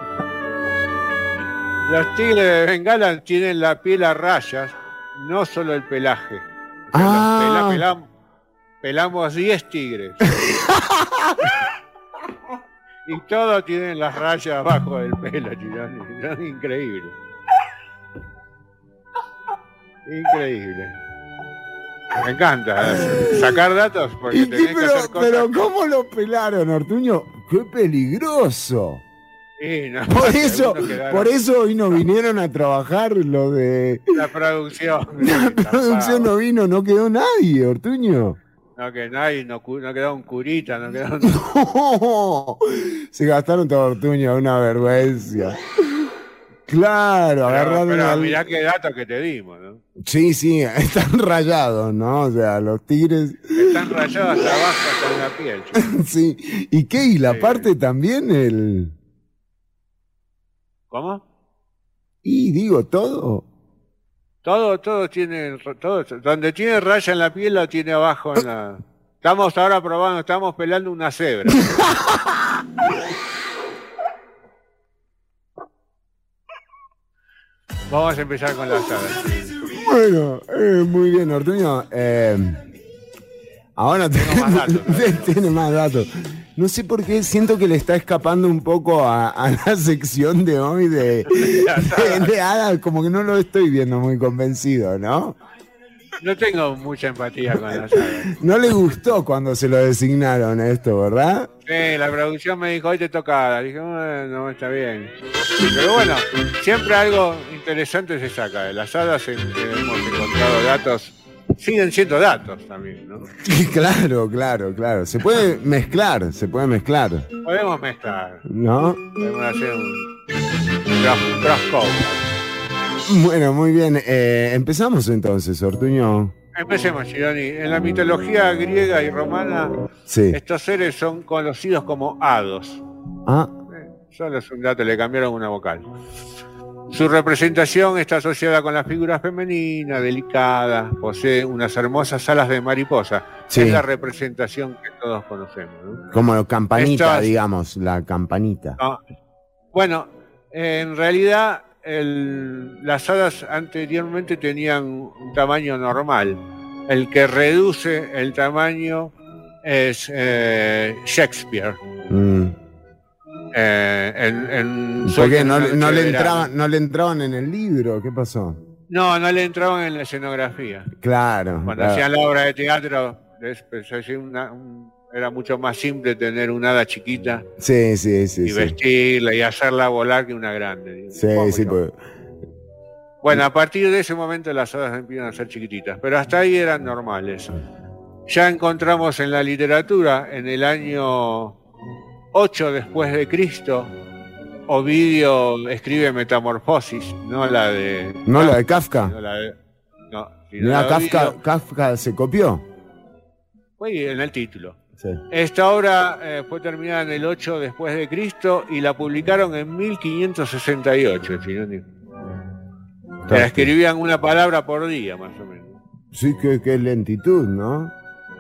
Los tigres de Bengala tienen la piel a rayas, no solo el pelaje. O sea, los Ah. pela- pelam- pelamos 10 tigres. y todos tienen las rayas abajo del pelo, increíble. Increíble. Me encanta eh, sacar datos porque ¿Y qué- tenés que pero, hacer cosas. pero ¿cómo lo pelaron, Ortuño? ¡Qué peligroso! Sí, no, Por eso, por eso hoy no vinieron a trabajar lo de... La producción. La producción no vino, no quedó nadie, Ortuño. No, que nadie, no, no quedó un curita, no quedó un... Se gastaron todo Ortuño, una vergüenza. Claro, Pero, agarraron pero mirá qué datos que te dimos, ¿no? Sí, sí, están rayados, ¿no? O sea, los tigres... Están rayados hasta abajo, hasta en la piel. chico. sí. ¿Y qué? ¿Y la parte también el...? ¿Cómo? Y digo, todo. Todo, todo tiene, todo, donde tiene raya en la piel lo tiene abajo en la... Estamos ahora probando, estamos pelando una cebra. Vamos a empezar con las aves. Bueno, eh, muy bien, Ortuño. Eh, Ahora Tengo más datos. tiene más datos. No sé por qué siento que le está escapando un poco a, a la sección de hoy de, de, como que no lo estoy viendo muy convencido, ¿no? No tengo mucha empatía con las hadas. No le gustó cuando se lo designaron esto, ¿verdad? Sí, la producción me dijo, hoy te toca. Dije, bueno, está bien. Pero bueno, siempre algo interesante se saca. De las hadas en- hemos encontrado datos, siguen siendo datos también, ¿no? claro, claro, claro. Se puede mezclar, se puede mezclar, Podemos mezclar, ¿no? podemos hacer un, un cross-. Bueno, muy bien. Eh, empezamos entonces, Ortuño. Empecemos, Gironi. En la mitología griega y romana, Sí. estos seres son conocidos como hados. Ah, Eh, Solo es un dato, le cambiaron una vocal. Su representación está asociada con las figuras femeninas, delicadas, posee unas hermosas alas de mariposa. Sí. Es la representación que todos conocemos. ¿no? como campanita, digamos, la campanita. No. Bueno, en realidad el- las hadas anteriormente tenían un tamaño normal. El que reduce el tamaño es eh, Shakespeare. Mm. Eh, en, en ¿Por Sueño qué? de ¿No, le entraban, ¿No le entraban en el libro? ¿Qué pasó? No, no le entraban en la escenografía. Claro. Cuando claro. hacían la obra de teatro, es- pues, una- un- era mucho más simple tener una hada chiquita Sí, sí, sí. y vestirla y hacerla volar que una grande. Sí, ¿Cómo sí, pues, Bueno, a partir de ese momento las hadas empiezan a ser chiquititas, pero hasta ahí eran normales. Ya encontramos en la literatura, en el año 8 después de Cristo, Ovidio escribe Metamorfosis, no la de... ¿No la de Kafka? no la de- no, la de Kafka. Kafka se copió. Fue en el título. Sí. Esta obra eh, fue terminada en el 8 después de Cristo y la publicaron en 1568. Chironi. La escribían una palabra por día, más o menos. Sí, que, que lentitud, ¿no?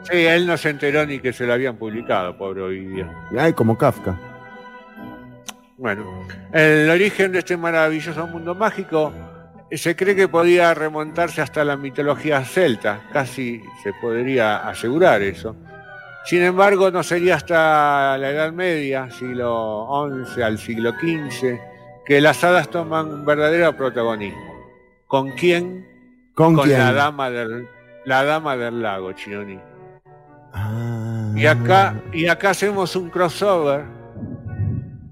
Sí, él no se enteró ni que se lo habían publicado, pobre Ovidio. Ay, como Kafka. Bueno, el origen de este maravilloso mundo mágico eh, se cree que podía remontarse hasta la mitología celta, casi se podría asegurar eso. Sin embargo, no sería hasta la Edad Media, siglo XI al siglo XV, que las hadas toman un verdadero protagonismo. ¿Con quién? ¿Con, quién? la dama del la dama del lago, Chironi. Ah. Y acá, y acá hacemos un crossover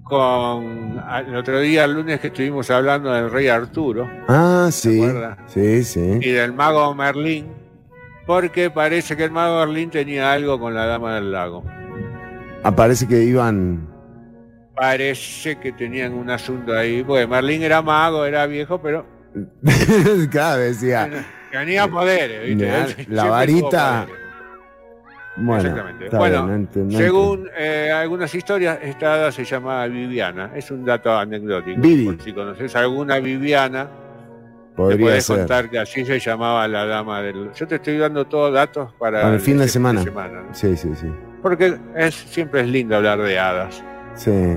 con el otro día, el lunes que estuvimos hablando del rey Arturo Ah, sí. acuerdas? Sí, sí. y del mago Merlín, porque parece que el mago Merlín tenía algo con la dama del lago. Aparece que iban. Parece que tenían un asunto ahí, porque Merlín era mago, era viejo, pero Claro, decía. tenía poderes, ¿viste? La- varita- poderes. Bueno, Exactamente. Bueno, bien, no Según eh, algunas historias, esta hada se llamaba Viviana. Es un dato anecdótico. Vivi. Si conoces alguna Viviana, podría ser. contar que así se llamaba la dama del. Yo te estoy dando todos datos para, Para el fin de semana. ¿no? Sí, sí, sí. Porque es, siempre es lindo hablar de hadas. Sí.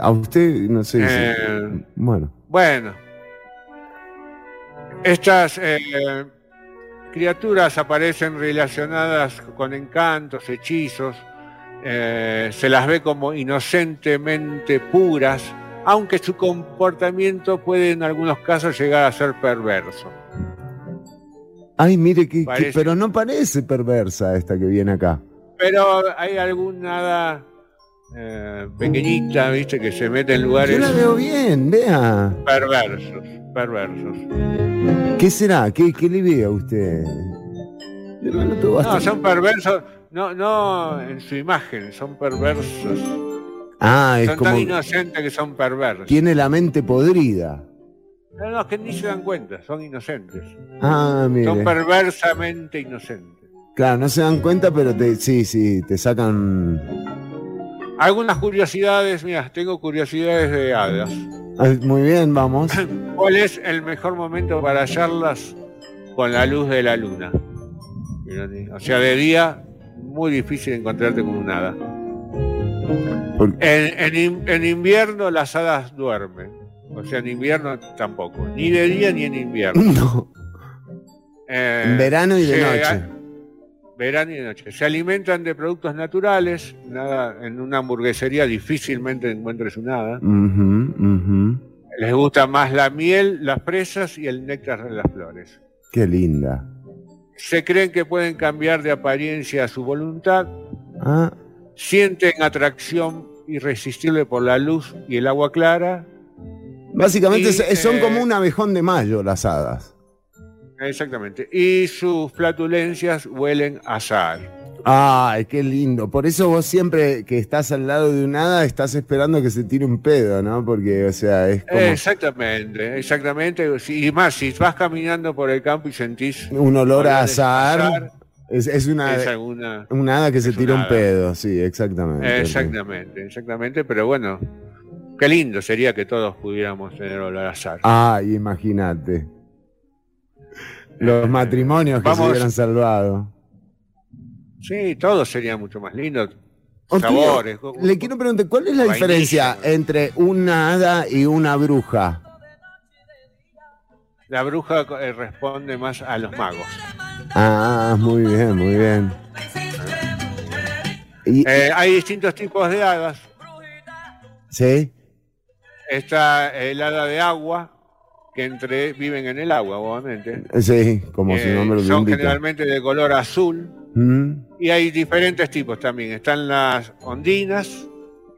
A usted, no sé. si- Eh, Bueno. Bueno, estas eh, criaturas aparecen relacionadas con encantos, hechizos, eh, se las ve como inocentemente puras, aunque su comportamiento puede en algunos casos llegar a ser perverso. Ay, mire, que, pero no parece perversa esta que viene acá. Pero hay alguna eh, pequeñita, viste, que se mete en lugares Yo la veo bien, vea. perversos, perversos. ¿Qué será? ¿Qué, qué le ve a usted? No, son perversos, no, no en su imagen, son perversos. Ah, es son como. tan inocentes que son perversos. Tiene la mente podrida. No, no, es que ni se dan cuenta, son inocentes. Ah, mire. Son perversamente inocentes. Claro, no se dan cuenta, pero te, sí, sí, te sacan. Algunas curiosidades, mira, tengo curiosidades de hadas. Ah, Muy bien, vamos. ¿Cuál es el mejor momento para hallarlas con la luz de la luna? O sea, de día, muy difícil encontrarte con un hada. En, en en invierno las hadas duermen. O sea, en invierno tampoco. Ni de día ni en invierno. No, Eh, en verano y de noche. verano y de noche. Se alimentan de productos naturales, nada, en una hamburguesería difícilmente encuentres nada. Ujú, ujú. Les gusta más la miel, las fresas y el néctar de las flores. Qué linda. Se creen que pueden cambiar de apariencia a su voluntad, Ah, sienten atracción irresistible por la luz y el agua clara. básicamente Y, son eh, como un abejón de mayo las hadas. Exactamente. Y sus flatulencias huelen a azahar. Ay, qué lindo. Por eso vos siempre que estás al lado de un hada estás esperando que se tire un pedo, ¿no? Porque, o sea, es como Exactamente, exactamente. Y más, si vas caminando por el campo y sentís un olor a olores azahar. Es, es una, es alguna... una hada que se tira un pedo, sí, exactamente. Exactamente, exactamente. Pero bueno, qué lindo sería que todos pudiéramos tener olor a azahar. Ay, imagínate. Los matrimonios que se hubieran salvado. Sí, todo sería mucho más lindo. Sabores. Le quiero preguntar, ¿cuál es la Vainilla, diferencia entre una hada y una bruja? La bruja eh, responde más a los magos. Ah, muy bien, muy bien. Y, Eh, hay distintos tipos de hadas. ¿Sí? Está el hada de agua, que entre viven en el agua, obviamente. Sí, como su Eh, nombre lo son indica. generalmente de color azul. Mm, Y hay diferentes tipos también. Están las ondinas,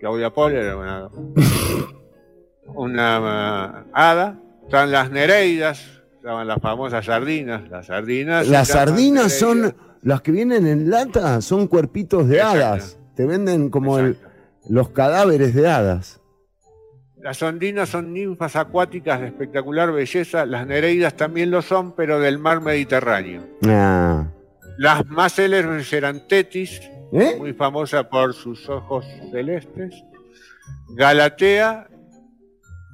Claudia Paul era una, una ah, hada. Están las nereidas, estaban las famosas sardinas. Las sardinas. Las sardinas son, las que vienen en lata, son cuerpitos de Exacto. hadas. Te venden como el- los cadáveres de hadas. Las ondinas son ninfas acuáticas de espectacular belleza. Las nereidas también lo son, pero del mar Mediterráneo. Ah. Las más célebres eran Tetis, ¿Eh? muy famosa por sus ojos celestes, Galatea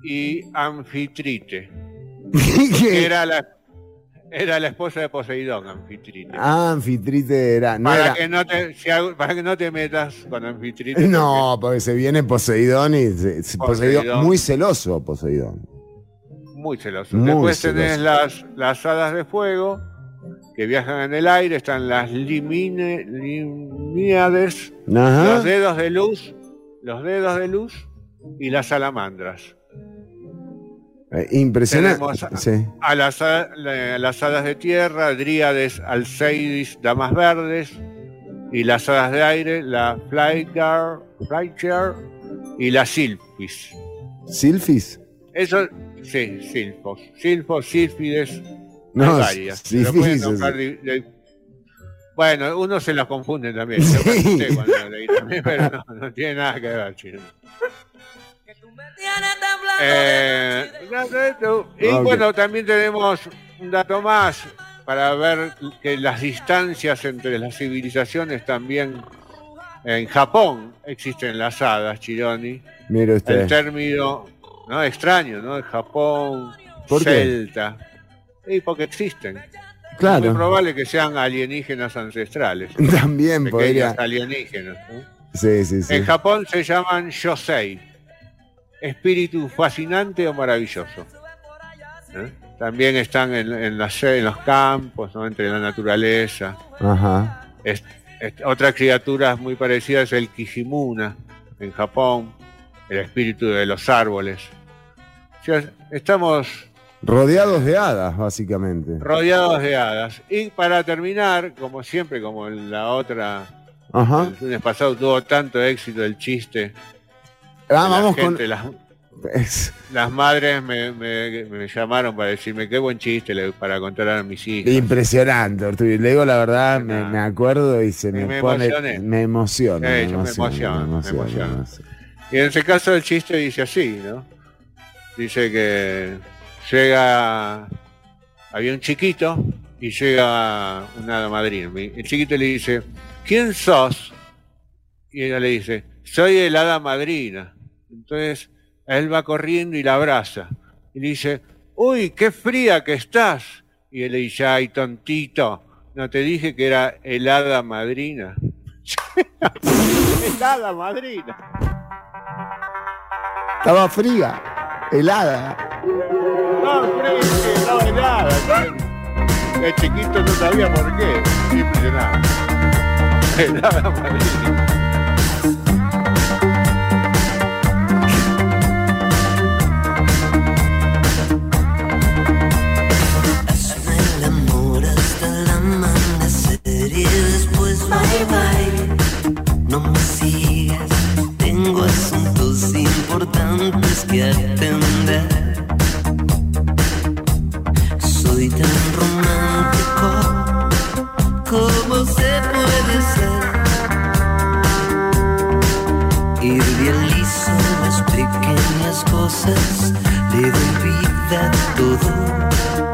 y Anfitrite, que era la, era la esposa de Poseidón, Anfitrite. Ah, anfitrite era. No, para, era- que no te, si para que no te metas con Anfitrite. no, porque se viene Poseidón y se- se- Poseidón, Poseidón. muy celoso Poseidón. Muy celoso. Muy Después celoso. tenés las, las hadas de fuego, que viajan en el aire, están las limine, limíades, Ajá. los dedos de luz, los dedos de luz y las salamandras. Eh, impresionante. Tenemos a- Sí. A las, la- las hadas de tierra, dríades, alceidis, damas verdes, y las hadas de aire, la flygar, y la silfis. ¿Silfis? Eso, sí, silfos. Silfos, sílfides, No, varias. De- bueno, uno se las confunde también. Yo leí pero no, no tiene nada que ver, chino. Eh, y bueno, también tenemos un dato más para ver que las distancias entre las civilizaciones también en Japón existen las hadas, Chironi. Mire El término no extraño, ¿no? Japón, ¿Por qué? celta. Y porque existen. Es muy Claro. probable que sean alienígenas ancestrales. También podría. Alienígenas. ¿no? Sí, sí, sí. En Japón se llaman Yosei, espíritu fascinante o maravilloso. ¿Eh? También están en, en las- en los campos, ¿no? entre la naturaleza. Ajá. Es- es- otra criatura muy parecida es el Kijimuna en Japón, el espíritu de los árboles. O sea, estamos Rodeados de hadas, básicamente. rodeados de hadas. Y para terminar, como siempre, como en la otra, Ajá. el lunes pasado tuvo tanto éxito el chiste. Ah, vamos gente, con. las, Es las madres me, me- me llamaron para decirme qué buen chiste le- para contar a mis hijos. impresionante, Ortúzar. Le digo la verdad, me, me acuerdo y se me, pone. emocioné. Me emociona. Me emociona. Y en ese caso el chiste dice así, ¿no? Dice que llega, había un chiquito y llega una madrina. El chiquito le dice, ¿quién sos? Y ella le dice, soy el hada madrina. Entonces él va corriendo y la abraza. Y dice, uy, qué fría que estás. Y él le dice, ay, tontito, no te dije que era helada madrina. helada madrina. Estaba fría, helada. No, fría, estaba helada. El chiquito no sabía por qué. Impresionante. Helada madrina. Después, bye bye. No me sigas, tengo asuntos importantes que atender. Soy tan romántico como se puede ser. Idealizo las pequeñas cosas, le doy vida todo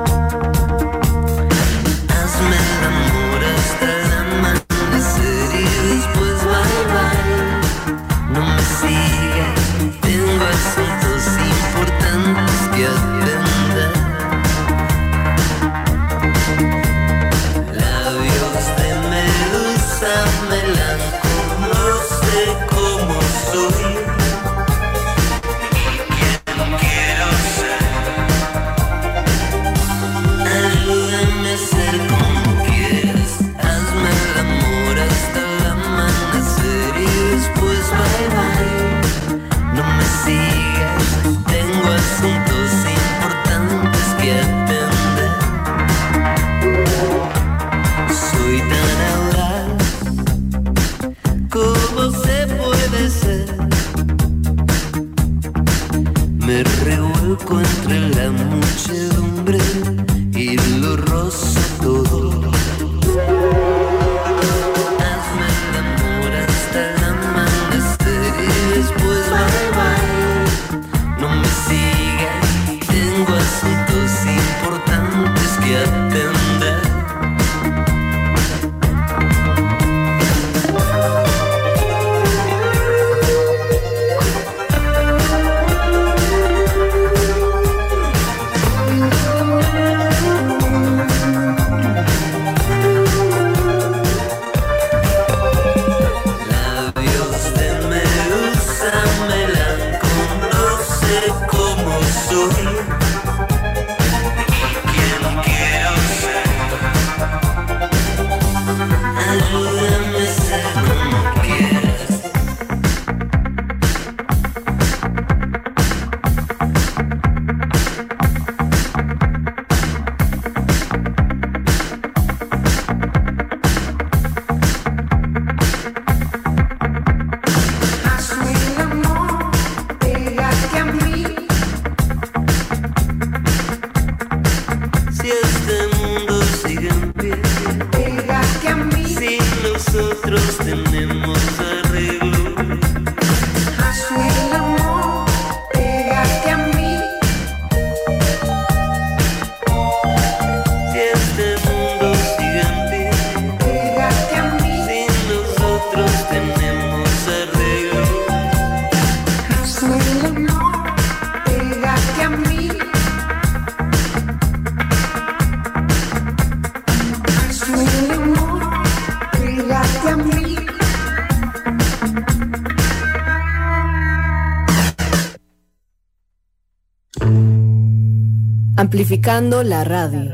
Amplificando la radio.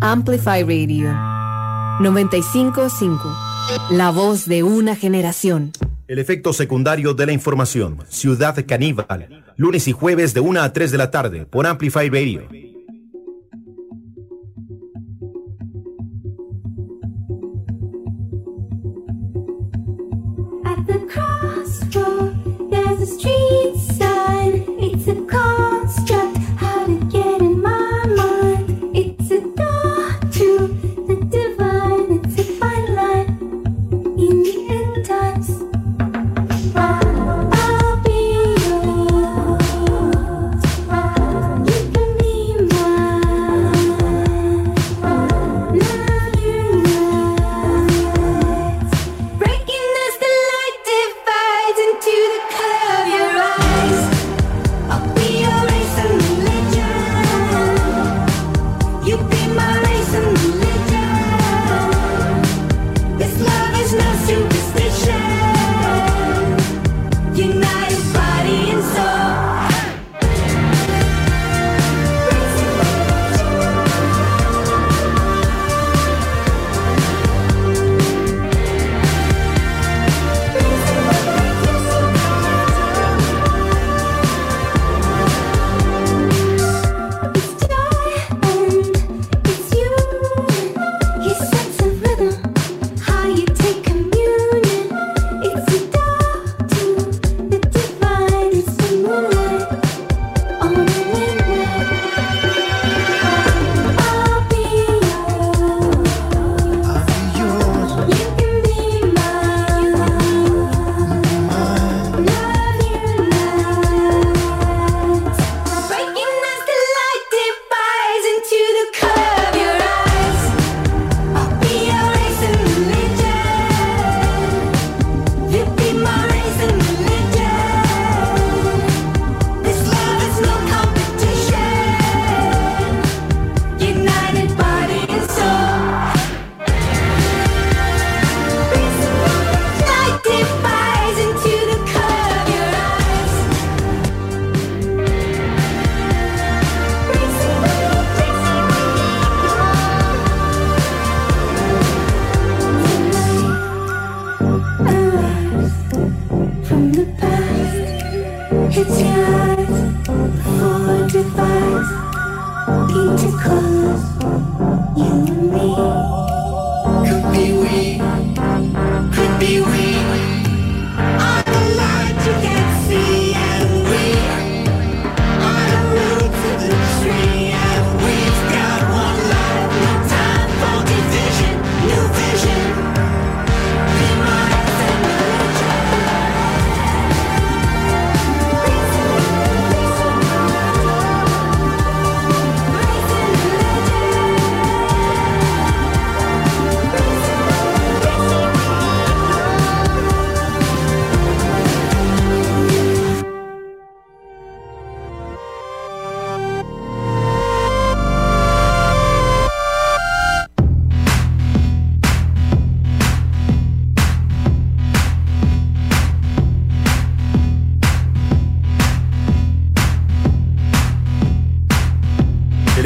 Amplify Radio 955. La voz de una generación. El efecto secundario de la información. Ciudad Caníbal. Lunes y jueves de 1 a 3 de la tarde por Amplify Radio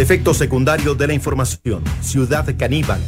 efecto secundario de la información. Ciudad Caníbal.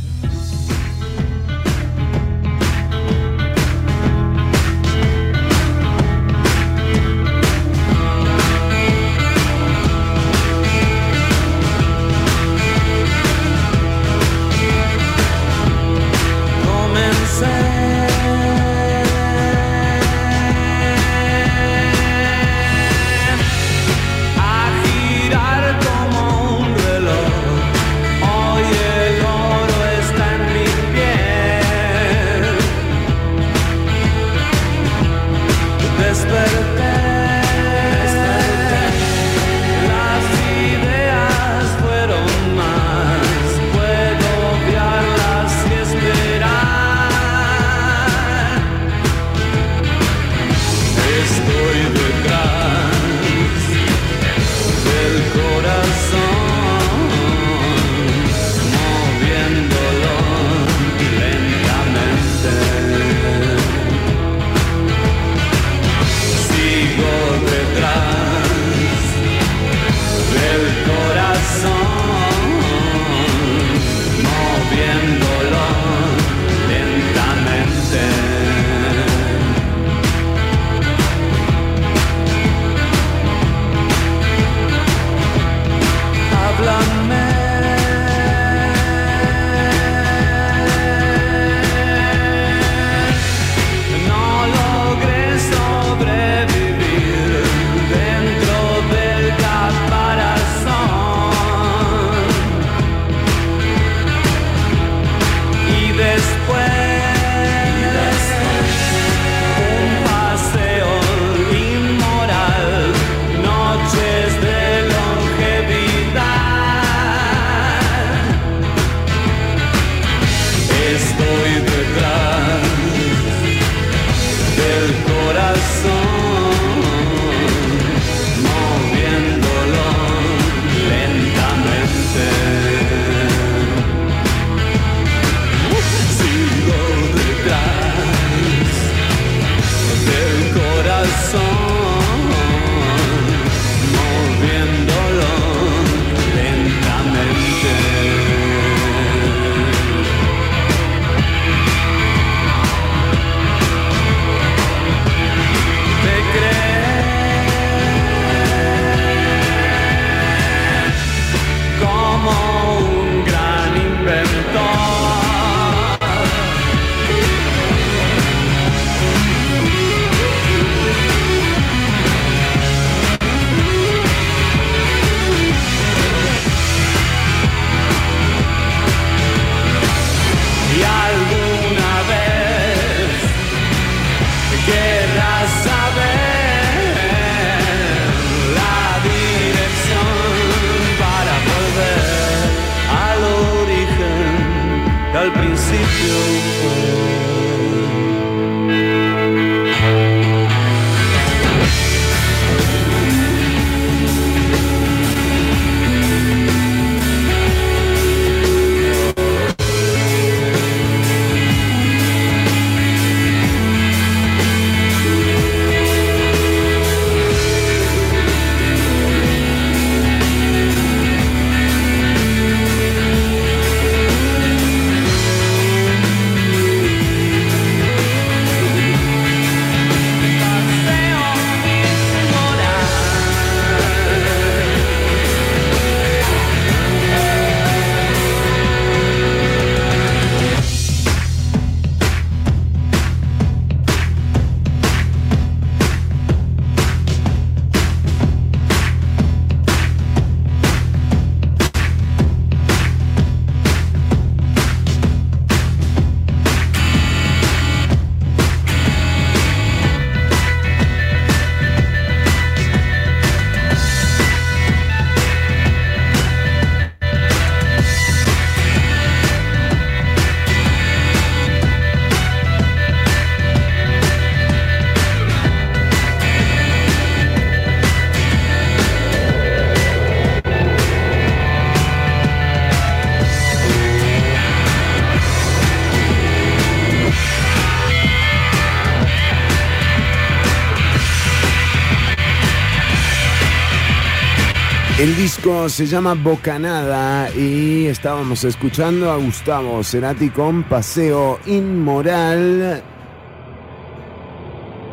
Se llama Bocanada y estábamos escuchando a Gustavo Cerati con Paseo Inmoral.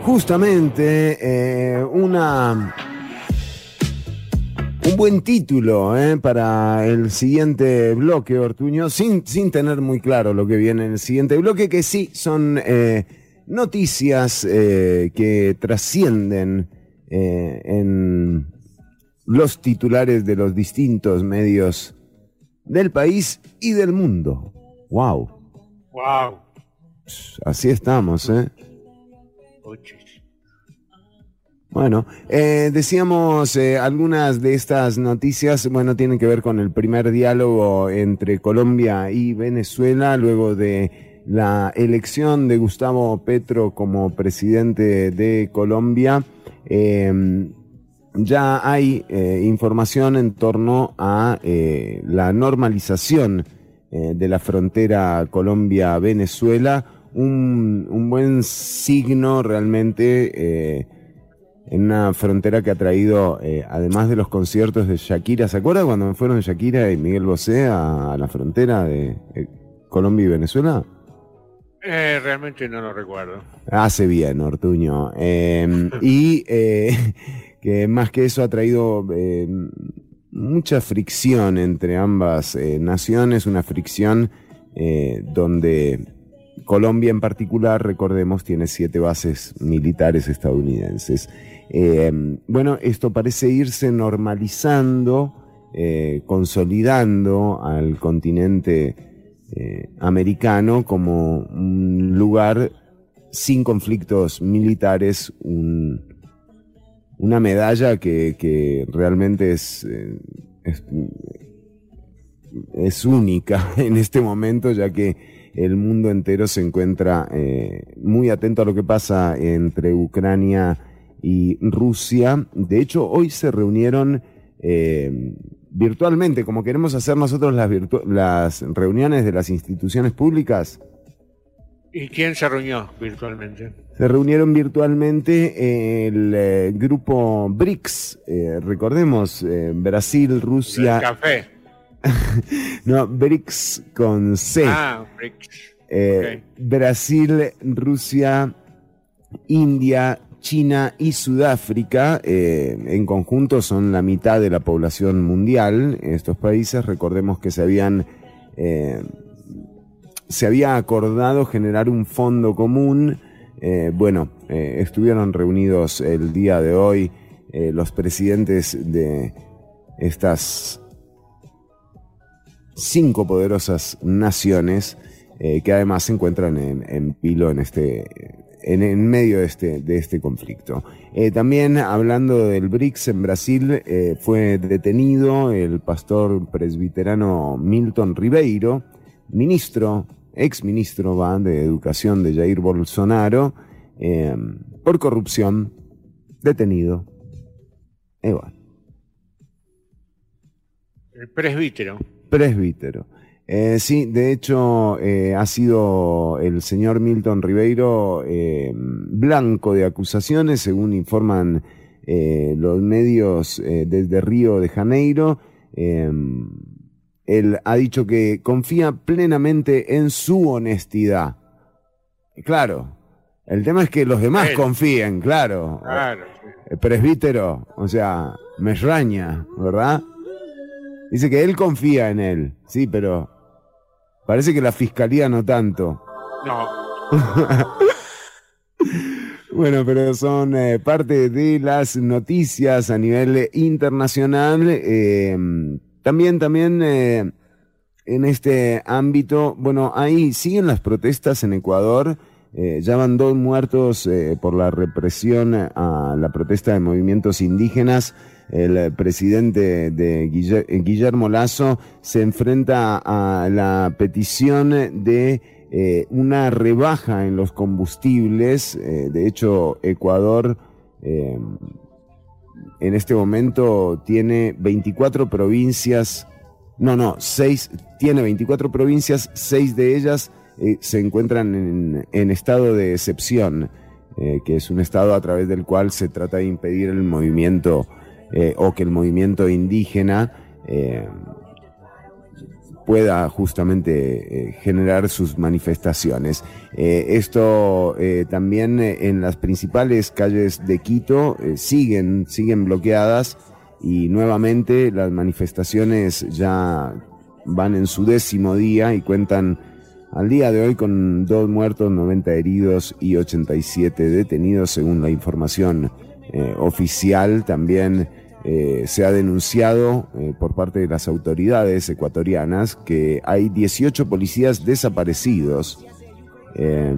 Justamente eh, una un buen título eh, para el siguiente bloque, Ortuño, sin, sin tener muy claro lo que viene en el siguiente bloque, que sí son eh, noticias que trascienden en los titulares de los distintos medios del país y del mundo. ¡Wow! Wow. Así estamos, ¿eh? Bueno, eh, decíamos eh, algunas de estas noticias, bueno, tienen que ver con el primer diálogo entre Colombia y Venezuela, luego de la elección de Gustavo Petro como presidente de Colombia. Eh, ya hay eh, información en torno a eh, la normalización eh, de la frontera Colombia-Venezuela, un, un buen signo realmente eh, en una frontera que ha traído, eh, además de los conciertos de Shakira, ¿se acuerda cuando fueron Shakira y Miguel Bosé a, a la frontera de Colombia y Venezuela? Eh, realmente no lo recuerdo. Hace bien, Ortuño. Eh, y eh, que más que eso ha traído eh, mucha fricción entre ambas eh, naciones, una fricción eh, donde Colombia en particular, recordemos, tiene siete bases militares estadounidenses. Bueno, esto parece irse normalizando, consolidando al continente americano como un lugar sin conflictos militares, un- una medalla que, que realmente es, eh, es, es única en este momento, ya que el mundo entero se encuentra eh, muy atento a lo que pasa entre Ucrania y Rusia. De hecho, hoy se reunieron eh, virtualmente, como queremos hacer nosotros las, las reuniones de las instituciones públicas. ¿Y quién se reunió virtualmente? Se reunieron virtualmente el eh, grupo BRICS, eh, recordemos, eh, Brasil, El Rusia, café. no, BRICS con C. Ah, BRICS. Eh, Brasil, Rusia, India, China y Sudáfrica eh, en conjunto son la mitad de la población mundial. Estos países, recordemos que se habían eh, se había acordado generar un fondo común. Eh, bueno, eh, estuvieron reunidos el día de hoy eh, los presidentes de estas cinco poderosas naciones que además se encuentran en, pilo en este en, medio de este, de este conflicto. También hablando del BRICS en Brasil, fue detenido el pastor presbiterano Milton Ribeiro, ministro, ex ministro va, de Educación de Jair Bolsonaro, eh, por corrupción, detenido. Eh, bueno, El presbítero. presbítero. Eh, sí, de hecho, eh, ha sido el señor Milton Ribeiro eh, blanco de acusaciones, según informan eh, los medios eh, desde Río de Janeiro. Eh, él ha dicho que confía plenamente en su honestidad. Claro, el tema es que los demás Él. confíen, claro. Claro. El presbítero, o sea, me extraña, ¿verdad? Dice que él confía en él, sí, pero parece que la fiscalía no tanto. No. Bueno, pero son eh, parte de las noticias a nivel internacional. eh, también, también eh, en este ámbito, bueno, ahí siguen las protestas en Ecuador. eh, ya van dos muertos eh, por la represión a la protesta de movimientos indígenas. El presidente de Guille- Guillermo Lazo se enfrenta a la petición de una rebaja en los combustibles. de hecho, Ecuador en este momento tiene 24 provincias, no, no, seis, tiene 24 provincias, seis de ellas eh, se encuentran en, estado de excepción, eh, que es un estado a través del cual se trata de impedir el movimiento eh, o que el movimiento indígena pueda justamente eh, generar sus manifestaciones. Eh, esto eh, también en las principales calles de Quito siguen, siguen bloqueadas y nuevamente las manifestaciones ya van en su décimo día y cuentan al día de hoy con dos muertos, 90 heridos y 87 detenidos según la información oficial. También eh, se ha denunciado eh, por parte de las autoridades ecuatorianas que hay 18 policías desaparecidos. Eh,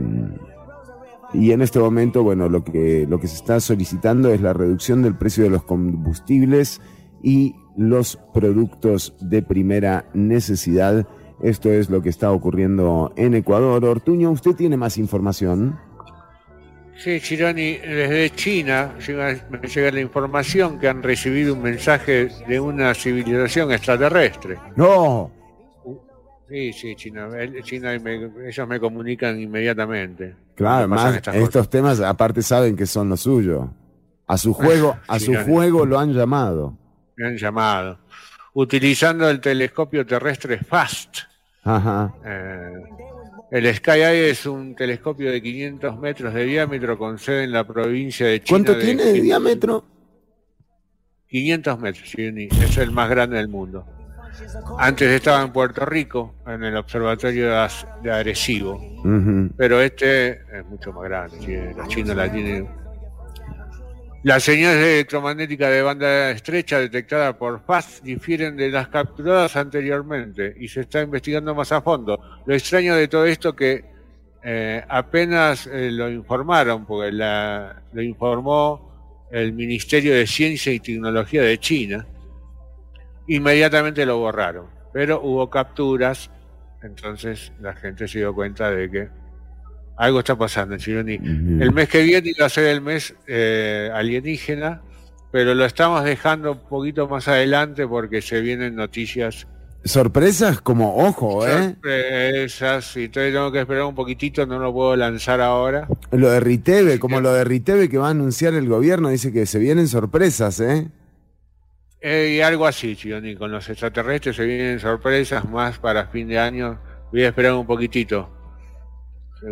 y en este momento, bueno, lo que, lo que se está solicitando es la reducción del precio de los combustibles y los productos de primera necesidad. Esto es lo que está ocurriendo en Ecuador. Ortuño, ¿usted tiene más información? Sí, Chironi, desde China llega, me llega la información que han recibido un mensaje de una civilización extraterrestre. No. Sí, sí, China, China me- ellos me comunican inmediatamente. Claro, más estos cosas. temas aparte saben que son lo suyo. A su juego, a su juego lo han llamado. Me han llamado. Utilizando el telescopio terrestre FAST. Ajá. Eh, el Sky Eye es un telescopio de 500 metros de diámetro con sede en la provincia de China. ¿Cuánto tiene de diámetro? 500 metros. Es el más grande del mundo. Antes estaba en Puerto Rico, en el observatorio de Arecibo. Pero este es mucho más grande. chinos la tienen. Las señales electromagnéticas de banda estrecha detectadas por FAST difieren de las capturadas anteriormente y se está investigando más a fondo. Lo extraño de todo esto que eh, apenas eh, lo informaron, porque la- lo informó el Ministerio de Ciencia y Tecnología de China, inmediatamente lo borraron. Pero hubo capturas, entonces la gente se dio cuenta de que algo está pasando en Chironi. El mes que viene iba a ser el mes eh, alienígena, pero lo estamos dejando un poquito más adelante porque se vienen noticias Sorpresas como ojo, ¿eh? sorpresas y entonces tengo que esperar un poquitito, no lo puedo lanzar ahora. Lo de Riteve, como lo de Riteve que va a anunciar el gobierno, dice que se vienen sorpresas, ¿eh? Eh, y algo así, Chironi, con los extraterrestres se vienen sorpresas más para fin de año. Voy a esperar un poquitito.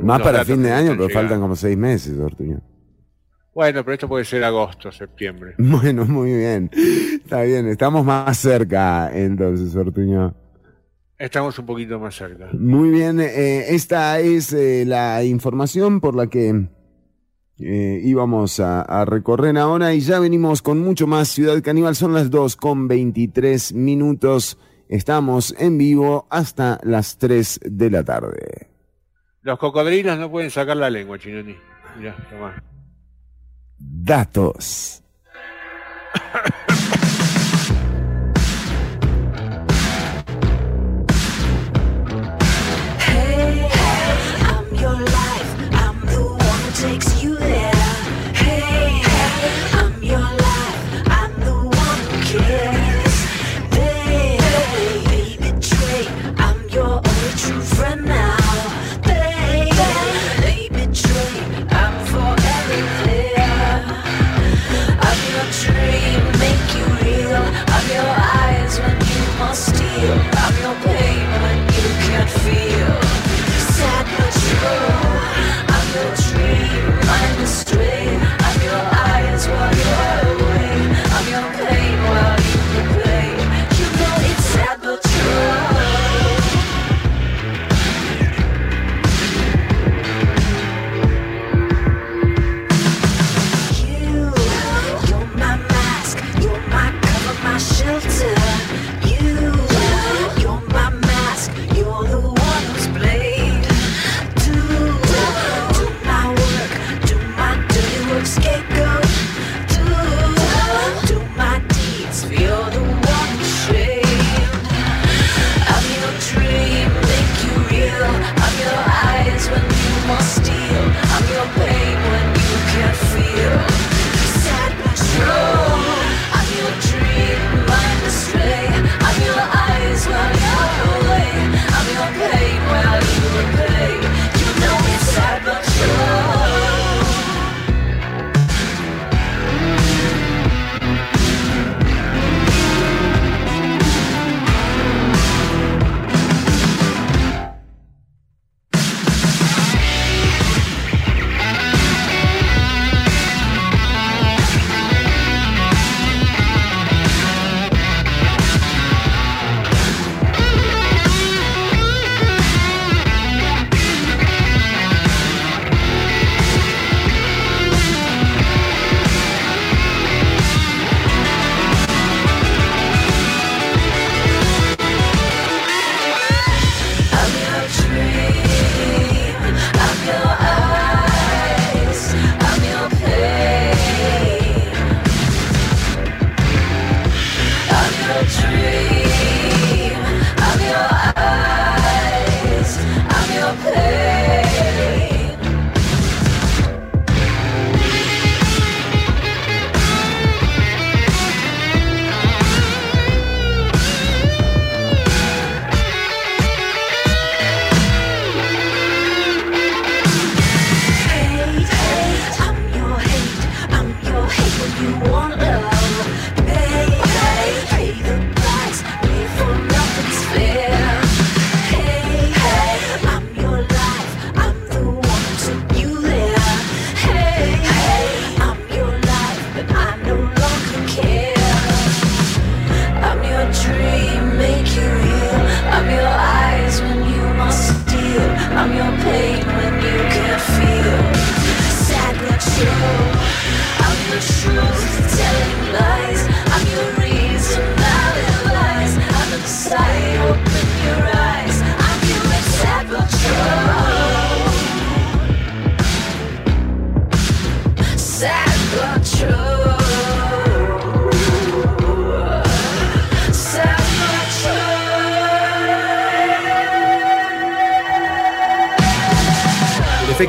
Más para fin de año, pero faltan como seis meses, Ortuño. Bueno, pero esto puede ser agosto, septiembre. Bueno, muy bien. Está bien, estamos más cerca entonces, Ortuño. Estamos un poquito más cerca. Muy bien, eh, esta es eh, la información por la que eh, íbamos a, a recorrer ahora y ya venimos con mucho más Ciudad Caníbal. Son las 2 con 23 minutos. Estamos en vivo hasta las 3 de la tarde. Los cocodrilos no pueden sacar la lengua, Chinoni. Mirá, tomá. Datos.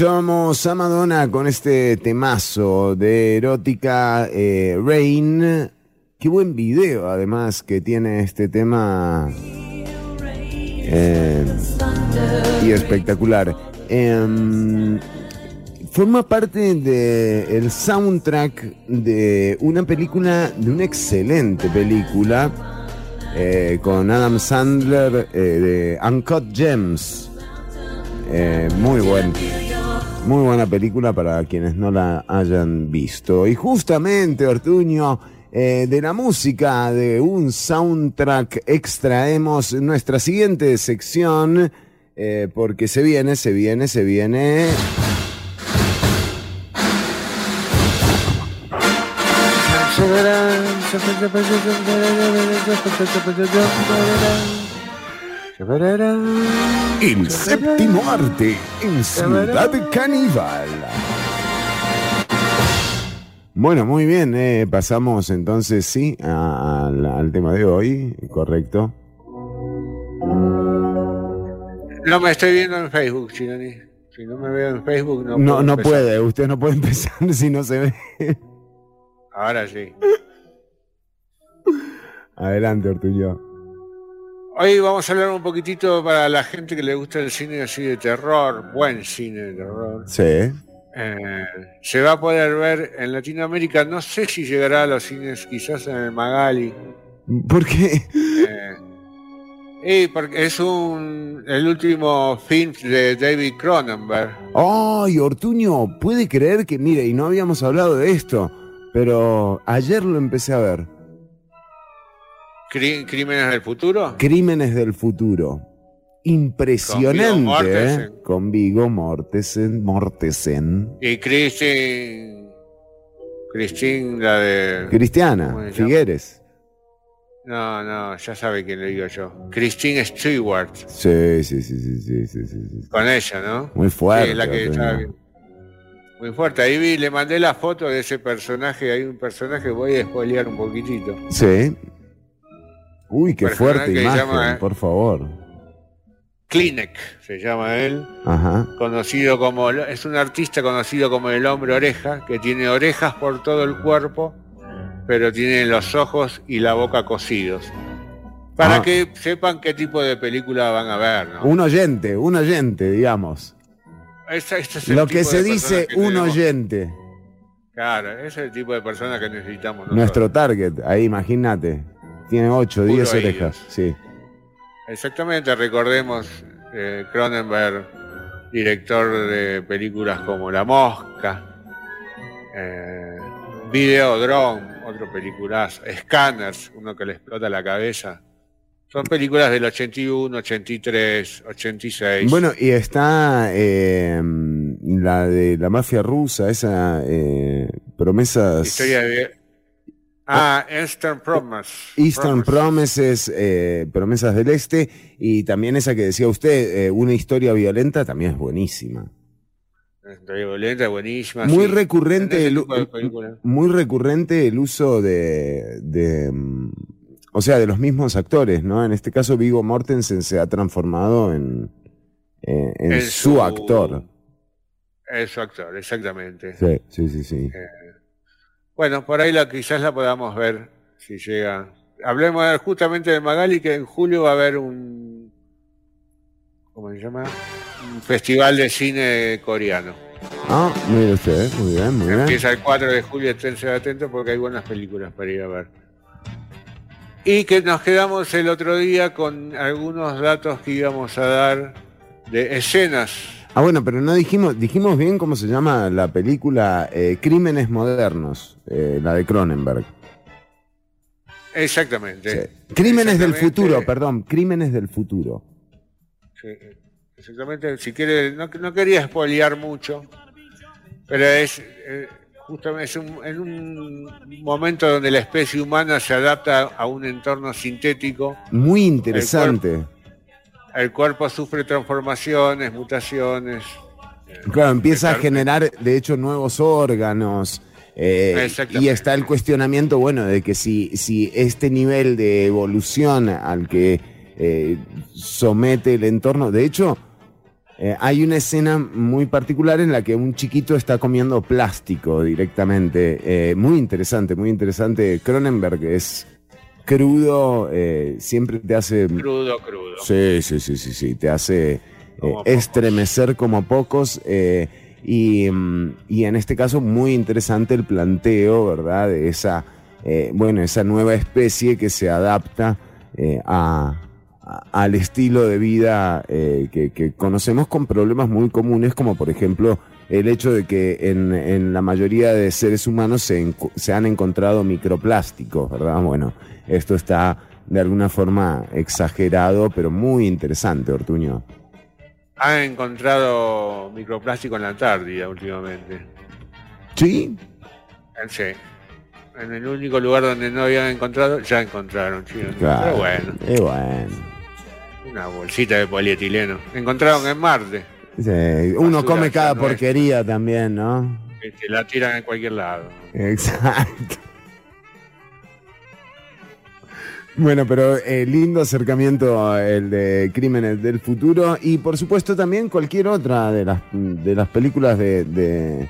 Escuchábamos a Madonna con este temazo de erótica eh, Rain. Qué buen video, además, que tiene este tema. Eh, y espectacular. Em, forma parte del soundtrack de una película, de una excelente película, eh, con Adam Sandler de Uncut Gems. Muy buen, muy buena película para quienes no la hayan visto. Y justamente, Ortuño, eh, de la música de un soundtrack extraemos nuestra siguiente sección, eh, porque se viene, se viene, se viene. El séptimo arte en Ciudad Caníbal. Bueno, muy bien, eh, pasamos entonces, sí, a- al tema de hoy, correcto. No me estoy viendo en Facebook, Chironi. Si no me veo en Facebook, no No, puedo no empezar. puede, usted no puede empezar si no se ve. Ahora sí. Adelante, Ortuño. Hoy vamos a hablar un poquitito para la gente que le gusta el cine así de terror, buen cine de terror. Sí. Eh, se va a poder ver en Latinoamérica, no sé si llegará a los cines, quizás en el Magali. ¿Por qué? Eh, y porque es un el último film de David Cronenberg. Ay, Ortuño, puede creer que, mire, y no habíamos hablado de esto, pero ayer lo empecé a ver. Crímenes del futuro. Crímenes del futuro. Impresionante, Con Viggo Mortensen. ¿eh? Con Vigo Mortensen. Mortensen. Y Christine. Christine, la de. ¿cómo Cristiana? Figueres. No, no, ya sabe quién le digo yo. Christine Stewart. Sí, sí, sí, sí, sí, sí, sí. Con ella, ¿no? Muy fuerte. Sí, la que. Muy fuerte. Ahí vi, le mandé la foto de ese personaje. Hay un personaje, voy a spoilear un poquitito. Sí. Uy, qué fuerte imagen, llama- por favor. Klinek se llama él. Ajá. conocido como es un artista conocido como el hombre oreja que tiene orejas por todo el cuerpo pero tiene los ojos y la boca cosidos para Ah. que sepan qué tipo de película van a ver ¿no? Un oyente, un oyente, digamos. Es Lo que se dice personas que un tenemos. oyente. claro ese es el tipo de persona que necesitamos nosotros. Nuestro target, ahí imagínate. Tiene 8, Puro 10 oídos. orejas. Sí. exactamente recordemos eh, Cronenberg director de películas como La Mosca eh, Videodrome otro peliculazo Scanners uno que le explota la cabeza son películas del 81, 83, 86. Bueno, y está eh, la de la mafia rusa, esa eh, promesas. Historia de... Ah, Eastern Promise. Eastern Promises, eh, promesas del este, y también esa que decía usted, eh, una historia violenta, también es buenísima. Historia violenta, buenísima. Muy sí. recurrente, el, muy recurrente el uso de, de, mm, o sea, de los mismos actores, ¿no? En este caso, Vigo Mortensen se ha transformado en, eh, en En su, su- actor. Es su actor, exactamente. Sí, sí, sí, sí. Bueno, por ahí la, quizás la podamos ver si llega. Hablemos justamente de Magali, que en julio va a haber un. ¿Cómo se llama? Un festival de cine coreano. Ah, mire usted, muy bien, muy bien. Empieza el 4 de julio, esténse atentos porque hay buenas películas para ir a ver. Y que nos quedamos el otro día con algunos datos que íbamos a dar de escenas. Ah, bueno, pero no dijimos, dijimos bien cómo se llama la película eh, Crímenes Modernos, eh, la de Cronenberg. Exactamente. Crímenes del futuro, perdón, Crímenes del futuro. Sí, exactamente. Si quiere, no, no quería espolear mucho, pero es eh, justamente es un- en un momento donde la especie humana se adapta a un entorno sintético. Muy interesante. El cuerpo sufre transformaciones, mutaciones. Claro, empieza a generar, de hecho, nuevos órganos. eh, y está el cuestionamiento, bueno, de que si, si este nivel de evolución al que eh, somete el entorno, de hecho, Eh, hay una escena muy particular en la que un chiquito está comiendo plástico directamente. Eh, muy interesante, muy interesante. Cronenberg es crudo, eh, siempre te hace... Crudo, crudo. Sí, sí, sí, sí, sí. Te hace eh, Como estremecer como pocos. eh, y, mm, y en este caso, muy interesante el planteo, ¿verdad? De esa, eh, bueno, esa nueva especie que se adapta eh, a, a- al estilo de vida eh, que, que conocemos con problemas muy comunes, como por ejemplo el hecho de que en, en la mayoría de seres humanos se, se han encontrado microplásticos, ¿verdad? Bueno, esto está de alguna forma exagerado, pero muy interesante, Ortuño. Han encontrado microplástico en la Antártida últimamente. ¿Sí? En sí. En el único lugar donde no habían encontrado, ya encontraron, chino. Claro. Pero bueno, Eh, bueno. una bolsita de polietileno. Encontraron en Marte. Sí, Uno come cada porquería también, ¿no? que te la tiran en cualquier lado. Exacto. Bueno, pero eh, lindo acercamiento el de Crímenes del Futuro y por supuesto también cualquier otra de las, de las películas de, de,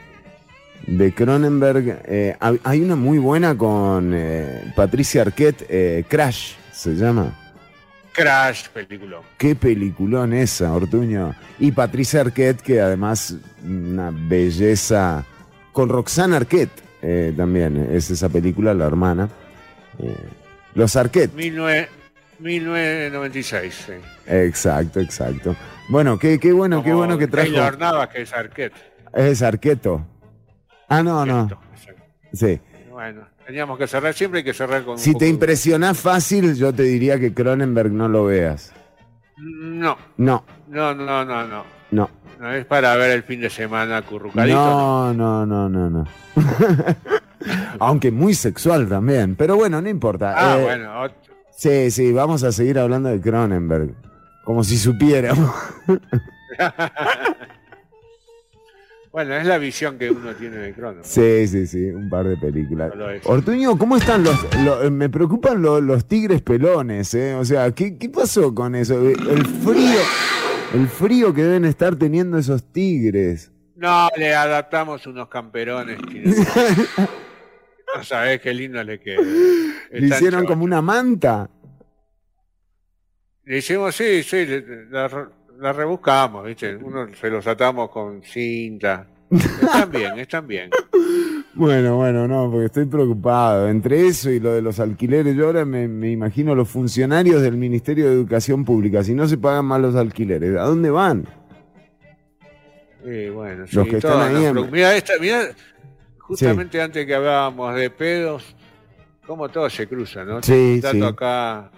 de Cronenberg. Eh, hay una muy buena con eh, Patricia Arquette, eh, Crash se llama. Crash, película. Qué peliculón esa, Ortuño. Y Patricia Arquette, que además una belleza. Con Roxana Arquette eh, también es esa película, la hermana. Eh, los Arquette. 19 1996, sí. Exacto, exacto. Bueno, qué, qué bueno, qué bueno que trajo. Taylor Navas, que es Arquette. Es Arqueto. Ah, no, no. Sí. Bueno, teníamos que cerrar, siempre hay que cerrar con Si te de- impresionás fácil, yo te diría que Cronenberg no lo veas. No, No, no, no, no, no. no. No es para ver el fin de semana currucadito. No, no, no, no, no. Aunque muy sexual también. Pero bueno, no importa. Ah, Eh, bueno, Sí, sí, vamos a seguir hablando de Cronenberg. Como si supiéramos. bueno, es la visión que uno tiene de Crono. Sí, sí, sí, un par de películas. Ortuño, ¿cómo están los, lo- me preocupan lo- los tigres pelones, eh? O sea, ¿qué, qué pasó con eso? El frío, el frío que deben estar teniendo esos tigres. No, le adaptamos unos camperones. no sabés qué lindo le queda. Le hicieron como una manta. Le hicimos, sí, sí, la, re- la rebuscamos, ¿viste? Uno se los atamos con cinta. Están bien, están bien. Bueno, bueno, no, porque estoy preocupado. Entre eso y lo de los alquileres, yo ahora me, me imagino los funcionarios del Ministerio de Educación Pública. Si no se pagan más los alquileres, ¿a dónde van? Sí, bueno, Los sí, que están ahí en-. Mirá, esta, mirá, justamente antes que hablábamos de pedos, cómo todo se cruza, ¿no? Sí, Dato sí. acá.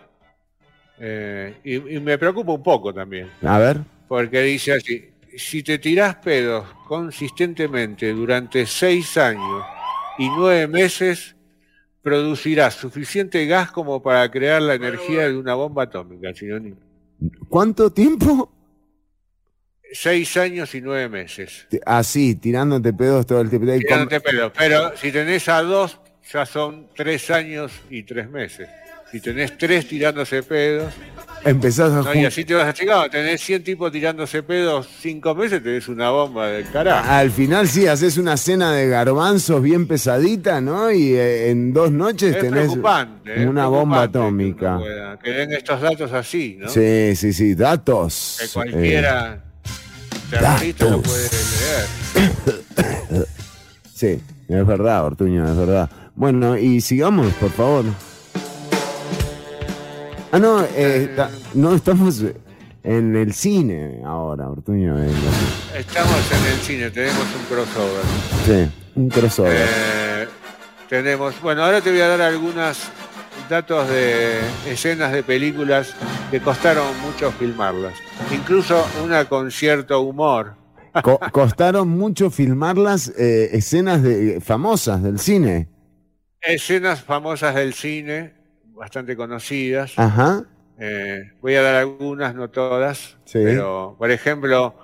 eh, y, y me preocupa un poco también, A ver. porque dice así, si te tirás pedos consistentemente durante seis años y nueve meses, producirás suficiente gas como para crear la energía de una bomba atómica, Sinónimo. ¿Cuánto tiempo? Seis años y nueve meses. Así, tirándote pedos todo el tiempo. Tirándote pedos. Pero si tenés a dos, ya son tres años y tres meses. Si tenés tres tirándose pedos, Empezás a ¿no? y así te vas achicando. Tenés 100 tipos tirándose pedos cinco meses, tenés una bomba del carajo. Al final sí, haces una cena de garbanzos bien pesadita, ¿no? Y eh, en dos noches Es tenés preocupante. es una bomba atómica. Que, den estos datos así, ¿no? Sí, sí, sí, datos. Que eh, cualquiera terrorista lo puede leer. sí, es verdad, Ortuño, es verdad. Bueno, y sigamos, por favor. Ah, no, eh, ta- no estamos en el cine ahora, Ortuño. eh, Estamos en el cine, tenemos un crossover. sí, un crossover. Eh, tenemos, bueno, ahora te voy a dar algunos datos de escenas de películas que costaron mucho filmarlas. Incluso una con cierto humor. Co- costaron mucho filmar las eh, escenas de, famosas del cine. Escenas famosas del cine, bastante conocidas. Ajá. Eh, voy a dar algunas, no todas. Sí. Pero, por ejemplo,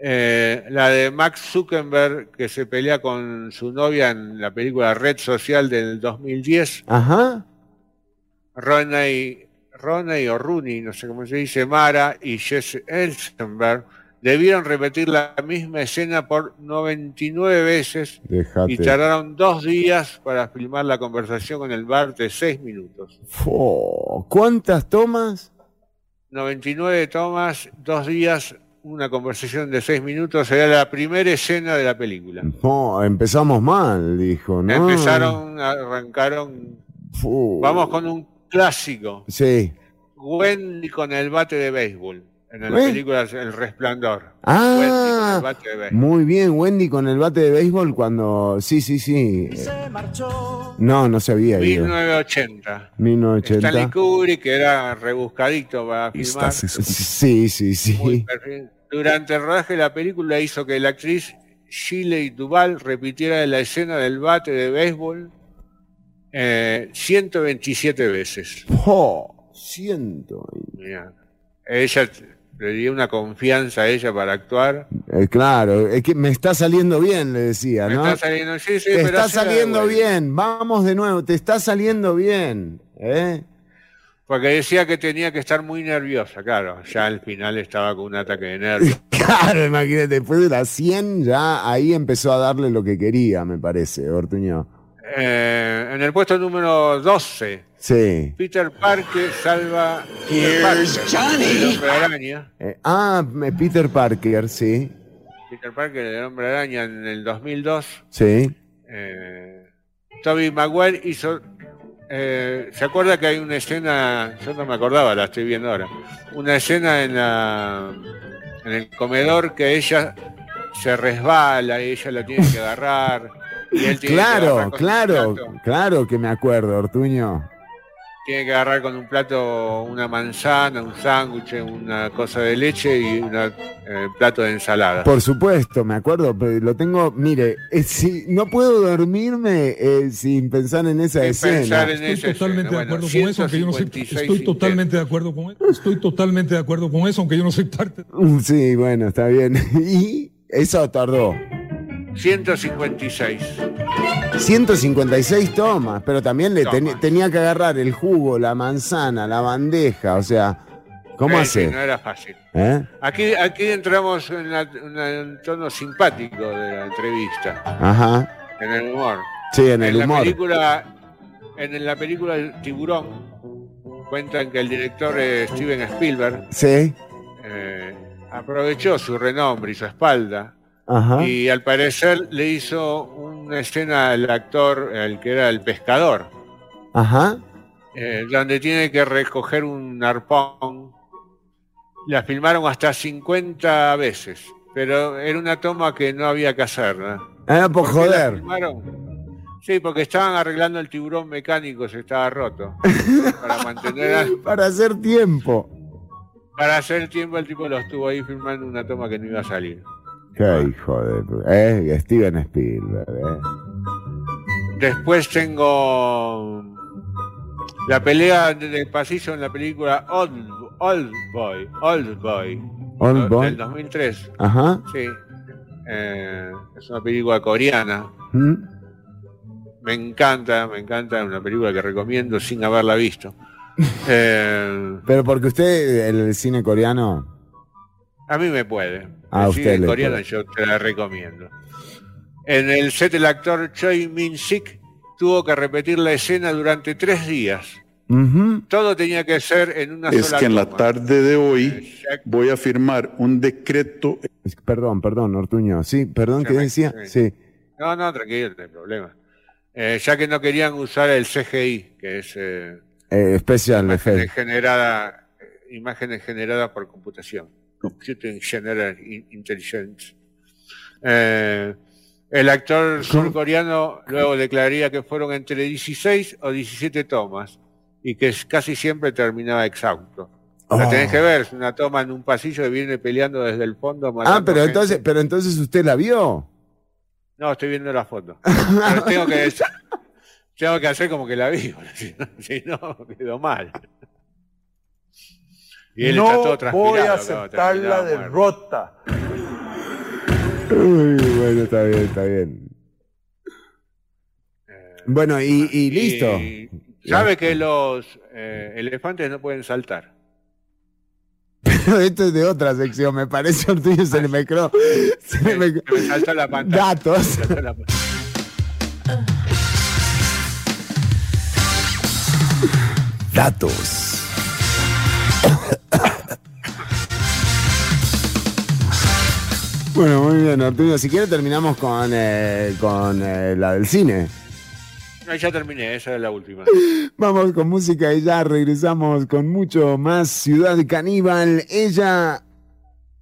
eh, la de Max Zuckerberg que se pelea con su novia en la película Red Social del 2010. Ajá. Ronnie, Ronnie o Rooney, no sé cómo se dice, Mara y Jesse Elsenberg Debieron repetir la misma escena por 99 veces Dejate. y tardaron dos días para filmar la conversación con el bar de seis minutos. Fo, ¿Cuántas tomas? 99 tomas, dos días, una conversación de seis minutos. Era la primera escena de la película. No, empezamos mal, dijo, ¿no? Empezaron, arrancaron. Vamos con un clásico. Sí. Wendy con el bate de béisbol. En la ¿Eh? película El Resplandor. Wendy con Ah, el bate de béisbol. muy bien, Wendy con el bate de béisbol cuando... Sí, sí, sí. Eh, No, no se había ido. 1980. 1980. Stanley Kubrick, que era rebuscadito para filmar. Sí, sí, sí. Durante el rodaje de la película hizo que la actriz Shirley Duval repitiera la escena del bate de béisbol eh, 127 veces. Oh, siento. Mirá. Ella le dio una confianza a ella para actuar. Eh, claro, es que me está saliendo bien, le decía, Me ¿no? está saliendo, sí, sí, te pero está saliendo bien, vamos de nuevo, te está saliendo bien. ¿eh? Porque decía que tenía que estar muy nerviosa, claro. Ya al final estaba con un ataque de nervios. Claro, imagínate, después de las 100 ya ahí empezó a darle lo que quería, me parece, Ortuño. Eh, en el puesto número 12, Sí. Peter Parker salva Peter Parker, Johnny. el hombre araña. Eh, ah, Peter Parker, sí. Peter Parker, el hombre araña en el 2002. Sí. Eh, Toby Maguire hizo. eh, ¿Se acuerda que hay una escena? Yo no me acordaba, la estoy viendo ahora. Una escena en, la, en el comedor que ella se resbala y ella la tiene que agarrar. Y él tiene que agarrar Claro, claro, claro que me acuerdo, Ortuño. Tiene que agarrar con un plato una manzana, un sándwich, una cosa de leche y un plato de ensalada. Por supuesto, me acuerdo, pero lo tengo, mire, eh, si, no puedo dormirme eh, sin pensar en esa Sin escena. pensar en Estoy esa totalmente escena. de acuerdo Bueno, con eso, aunque yo no soy, 156 estoy totalmente de acuerdo con eso. Estoy totalmente de acuerdo con eso, aunque yo no soy parte. Sí, bueno, está bien. Y eso tardó. 156. 156 tomas, pero también le Tomas. tenía que agarrar el jugo, la manzana, la bandeja, o sea, ¿cómo Sí, hace? no era fácil. ¿Eh? Aquí, aquí entramos en, la- en el tono simpático de la entrevista, Ajá. en el humor. Sí, en el la humor. película, en la película El Tiburón, cuentan que el director eh, Steven Spielberg Sí. eh, aprovechó su renombre y su espalda Ajá. y al parecer le hizo una escena al actor, el que era el pescador, Ajá. eh, donde tiene que recoger un arpón. La filmaron hasta 50 veces, pero era una toma que no había que hacerla. Ah, por ¿Por qué la joder. filmaron? Sí, porque estaban arreglando el tiburón mecánico, se estaba roto. Para mantener, Para hacer tiempo. para hacer tiempo, el tipo lo estuvo ahí filmando una toma que no iba a salir. Qué hijo de... Eh, Steven Spielberg, eh. Después tengo la pelea de- del pasillo en la película Old, Old Boy, Old Boy, Old. Boy. del 2003. Ajá. Sí. Eh, es una película coreana. ¿Mm? Me encanta, me encanta, es una película que recomiendo sin haberla visto. Eh, Pero porque usted, el cine coreano... a mí me puede. A El usted puede. yo te la recomiendo. En el set el actor Choi Min-sik tuvo que repetir la escena durante tres días. Todo tenía que ser en una Es sola que en la tarde de hoy voy a firmar un decreto Perdón, perdón, Ortuño. Sí, perdón, ¿qué decía? sí. No, no, tranquilo, no hay problema. Eh, ya que no querían usar el CGI, que es eh, Eh, special imágenes, generada, eh, imágenes generadas por computación. Computing General In- Intelligence. Eh, el actor surcoreano luego declararía que fueron entre 16 o 17 tomas y que casi siempre terminaba exhausto. La Oh. tenés que ver, es una toma en un pasillo que viene peleando desde el fondo. Ah, pero gente. entonces, pero entonces usted la vio. No, estoy viendo la foto. Pero tengo que, tengo que hacer como que la vi, porque si no, si no, quedó mal. Y él está todo no transpirado. voy a claro, aceptar la derrota. Uy, bueno, está bien, está bien. Bueno, y, y listo. Y sabe que los eh, elefantes no pueden saltar. Pero esto es de otra sección, me parece el tuyo se le mezcló. Se le mezcló. Me saltó la pantalla. Datos. Me saltó la pantalla. Datos. Bueno, muy bien, Arturo. Si quiere terminamos con, eh, con eh, la del cine. No, ya terminé, esa es la última. Vamos con música y ya regresamos con mucho más Ciudad Caníbal. Ella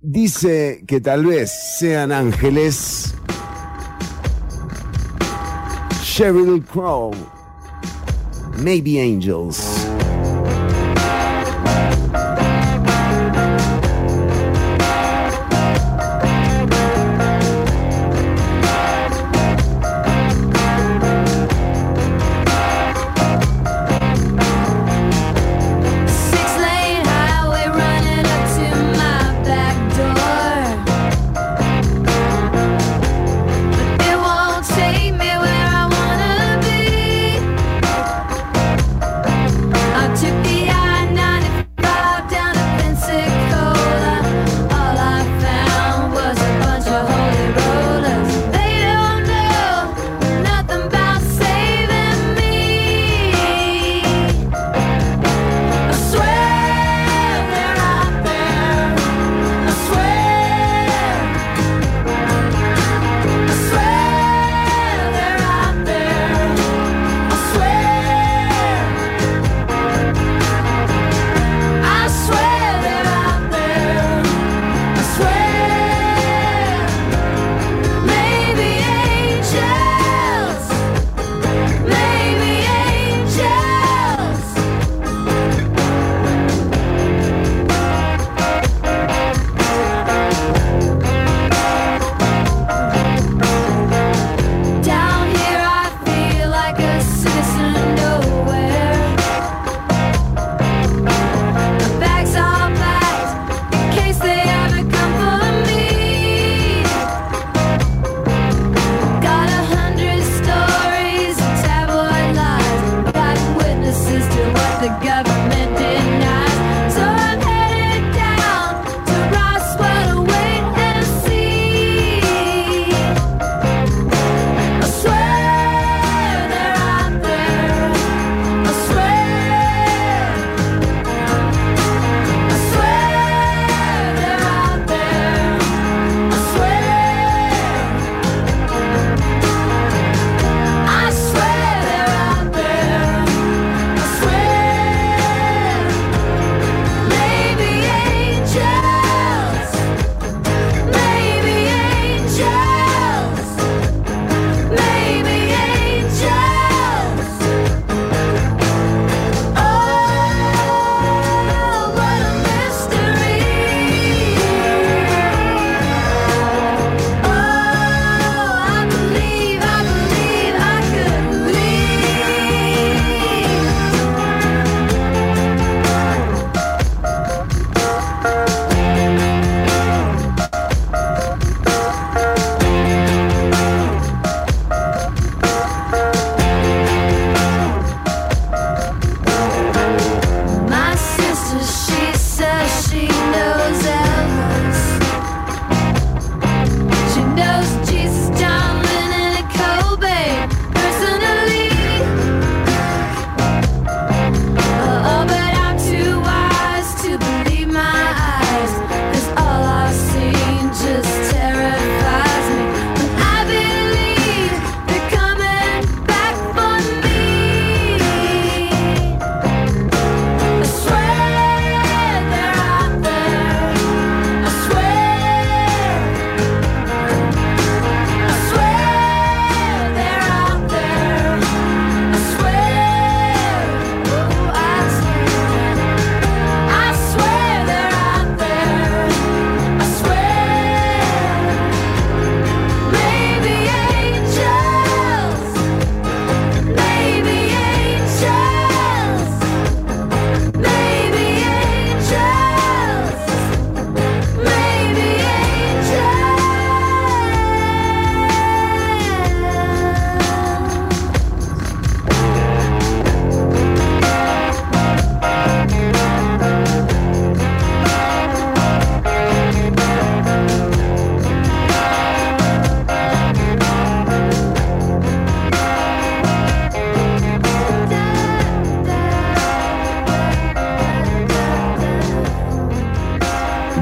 dice que tal vez sean ángeles. Sheryl Crow. Maybe angels.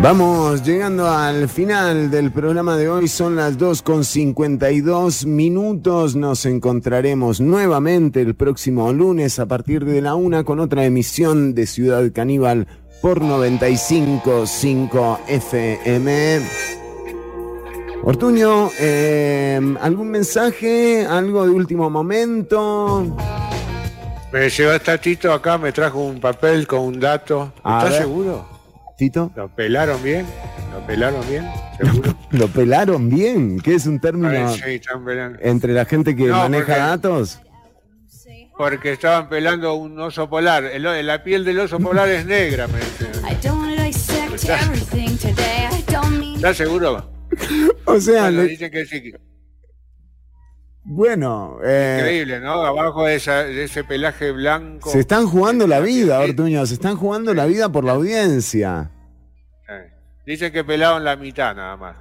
Vamos llegando al final del programa de hoy, son las 2 con 52 minutos, nos encontraremos nuevamente el próximo lunes a partir de la 1 con otra emisión de Ciudad Caníbal por 95.5 FM. Ortuño, eh, ¿algún mensaje? ¿Algo de último momento? Me llegó esta Tito acá, me trajo un papel con un dato. A ¿Estás ver. seguro? Tito. ¿Lo pelaron bien? ¿Lo pelaron bien? ¿Seguro? ¿Lo pelaron bien? ¿Qué es un término ver, sí, entre la gente que No, maneja porque- datos? Porque estaban pelando un oso polar. El la piel del oso polar es negra, me dicen. I don't want to dissect everything today. I don't mean ¿Estás seguro? O sea, Bueno, le- dicen que sí. Bueno, eh, Increíble, ¿no? Abajo de, esa- de ese pelaje blanco. se están jugando la vida, Ortuño, se están jugando la vida por la audiencia. Eh, Dicen que pelaron la mitad nada más.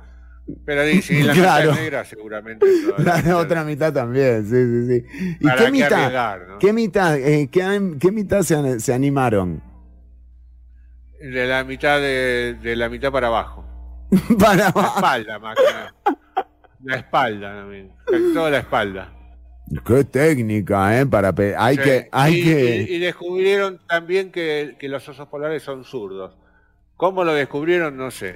Pero dicen, la Claro. mitad negra seguramente. toda La otra mitad también, sí, sí, sí. ¿Y ¿Para qué qué mitad? no? ¿Qué mitad, eh, qué, mitad se, an- se animaron? De la mitad de, de la mitad para abajo. Para La espalda, más que nada. La espalda también. Toda la espalda. Qué técnica, ¿eh? Para pe- hay Sí. que, hay y, que. y- y descubrieron también que, que los osos polares son zurdos. ¿Cómo lo descubrieron? No sé.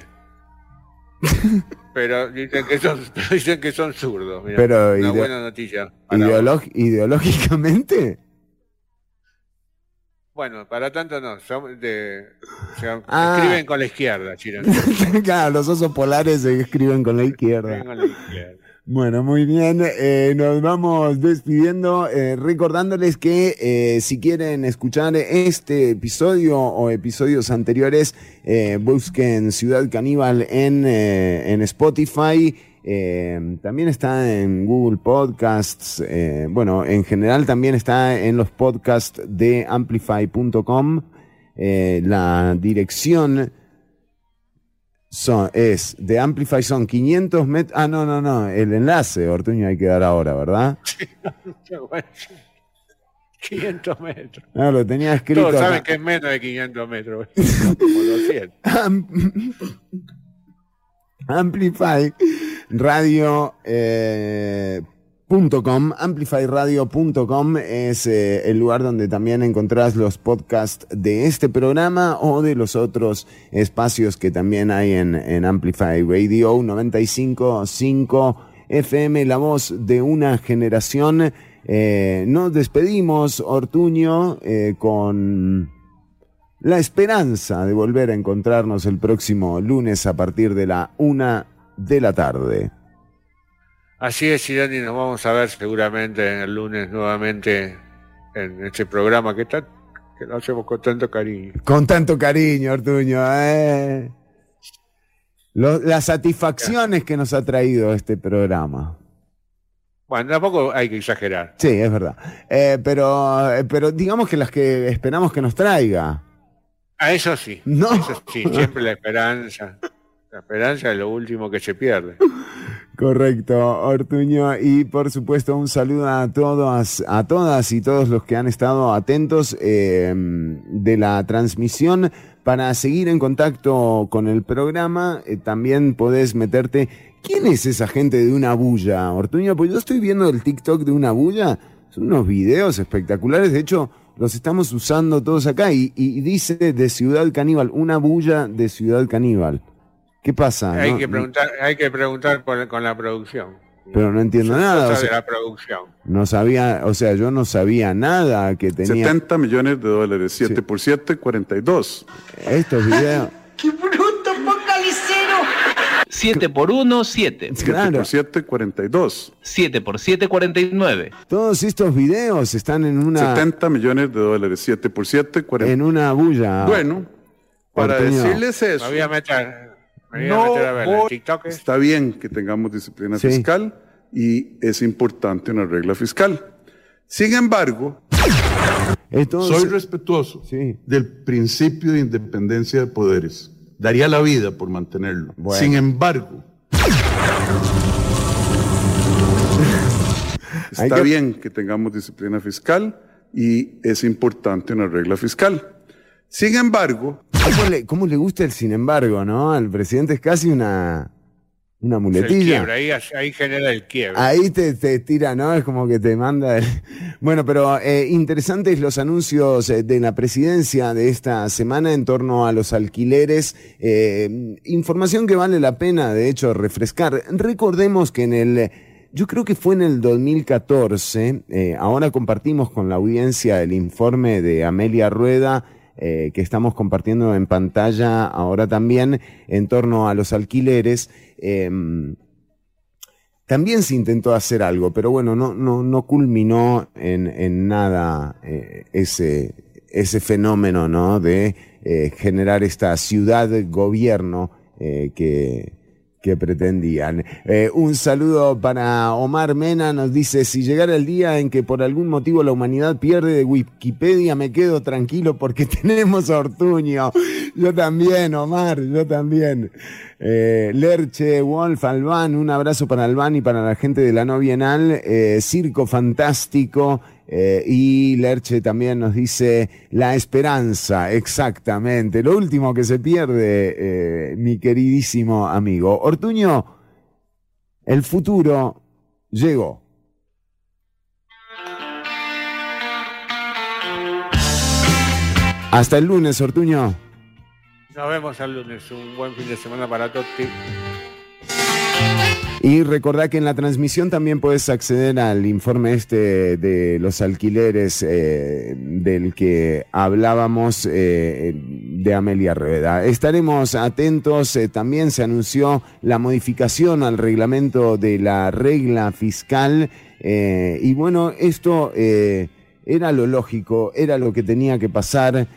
Pero dicen que son, dicen que son zurdos. mirá. Pero Una buena noticia. ideolog- ideológicamente. Bueno, para tanto no. Son de, Ah. Escriben con la izquierda, Chirón. claro, los osos polares se escriben con la izquierda. Escriben con la izquierda. Bueno, muy bien. eh, nos vamos despidiendo, eh, recordándoles que eh, si quieren escuchar este episodio o episodios anteriores, eh, busquen Ciudad Caníbal en, en Spotify. Eh, también está en Google Podcasts. eh, bueno, en general también está en los podcasts de amplify.com. eh, la dirección son, es de Amplify son 500 metros. Ah, no, no, no. El enlace, Ortuño, hay que dar ahora, ¿verdad? Bueno, 500 metros. No, lo tenía escrito. Todos saben acá. que es menos de 500 metros. Como 200. Am- Amplify Radio eh, .com, amplifyradio.com es eh, el lugar donde también encontrás los podcasts de este programa o de los otros espacios que también hay en, en Amplify Radio 95.5 FM, la voz de una generación. Eh, nos despedimos, Ortuño, eh, con la esperanza de volver a encontrarnos el próximo lunes a partir de la una de la tarde. Así es, Irani, nos vamos a ver seguramente el lunes nuevamente en este programa que, está, que lo hacemos con tanto cariño. Con tanto cariño, Ortuño. eh. Lo- las satisfacciones que nos ha traído este programa. Bueno, tampoco hay que exagerar. Sí, es verdad. Eh, pero, eh, pero digamos que las que esperamos que nos traiga. A eso sí. No. Eso sí, siempre la esperanza. La esperanza es lo último que se pierde. Correcto, Ortuño. Y por supuesto, un saludo a todas, a todas y todos los que han estado atentos eh, de la transmisión. Para seguir en contacto con el programa, eh, también podés meterte. ¿Quién es esa gente de una bulla, Ortuño? Pues yo estoy viendo el TikTok de una bulla. Son unos videos espectaculares. De hecho, los estamos usando todos acá. Y, y dice de Ciudad Caníbal, una bulla de Ciudad Caníbal. ¿Qué pasa? hay, No- que preguntar, hay que preguntar por- con la producción. pero no entiendo nada. Cosa o de sea, la producción. no sabía, o sea, yo no sabía nada que tenía 70 millones de dólares, 7 por 7, 42. estos videos. ¡Qué bruto, focalicero! 7 por 1, 7. 7 por 7, 42. 7 por 7, 49. Todos estos videos están en una 70 millones de dólares, 7 por 7, 42. en una bulla. Bueno, para Ortuño. decirles eso, Me voy a meter, No voy- está bien que tengamos disciplina Sí. fiscal y es importante una regla fiscal. Sin embargo, Entonces- soy respetuoso Sí. del principio de independencia de poderes. Daría la vida por mantenerlo. Bueno. Sin embargo, está que- bien que tengamos disciplina fiscal y es importante una regla fiscal. Sin embargo, ¿Cómo le, cómo le gusta el sin embargo, no? Al presidente es casi una, una El muletilla. quiebre, ahí, ahí genera el quiebre. Ahí te, te tira, ¿no? Es como que te manda. el- Bueno, pero eh, interesantes los anuncios eh, de la presidencia de esta semana en torno a los alquileres. Eh, información que vale la pena, de hecho, refrescar. Recordemos que en el. Yo creo que fue en el 2014, eh, ahora compartimos con la audiencia el informe de Amelia Rueda, eh, que estamos compartiendo en pantalla ahora también, en torno a los alquileres. Em, también se intentó hacer algo, pero bueno, no, no, no culminó en, en nada eh, ese, ese fenómeno, ¿no? De eh, generar esta ciudad-gobierno que, que pretendían. Eh, un saludo para Omar Mena, nos dice, si llegara el día en que por algún motivo la humanidad pierde de Wikipedia, me quedo tranquilo porque tenemos Ortuño. Yo también, Omar, yo también. Eh, Lerche, Wolf, Albán, un abrazo para Albán y para la gente de la no bienal. Eh, Circo Fantástico. Eh, y Lerche también nos dice la esperanza, exactamente. Lo último que se pierde, eh, mi queridísimo amigo. Ortuño, el futuro llegó. Hasta el lunes, Ortuño. Nos vemos el lunes. Un buen fin de semana para todos. Y recordá que en la transmisión también puedes acceder al informe este de los alquileres eh, del que hablábamos eh, de Amelia Rueda. Estaremos atentos. eh, también se anunció la modificación al reglamento de la regla fiscal. y bueno, esto era lo lógico, era lo que tenía que pasar.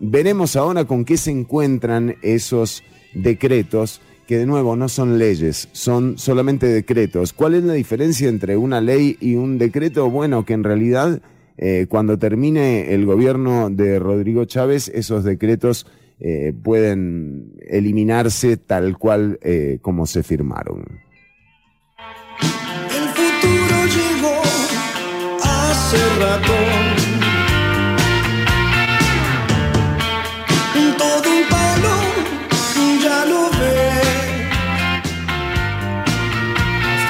veremos ahora con qué se encuentran esos decretos que de nuevo no son leyes, son solamente decretos. ¿Cuál es la diferencia entre una ley y un decreto? Bueno, que en realidad eh, cuando termine el gobierno de Rodrigo Chávez, esos decretos eh, pueden eliminarse tal cual eh, como se firmaron. El futuro llegó hace rato.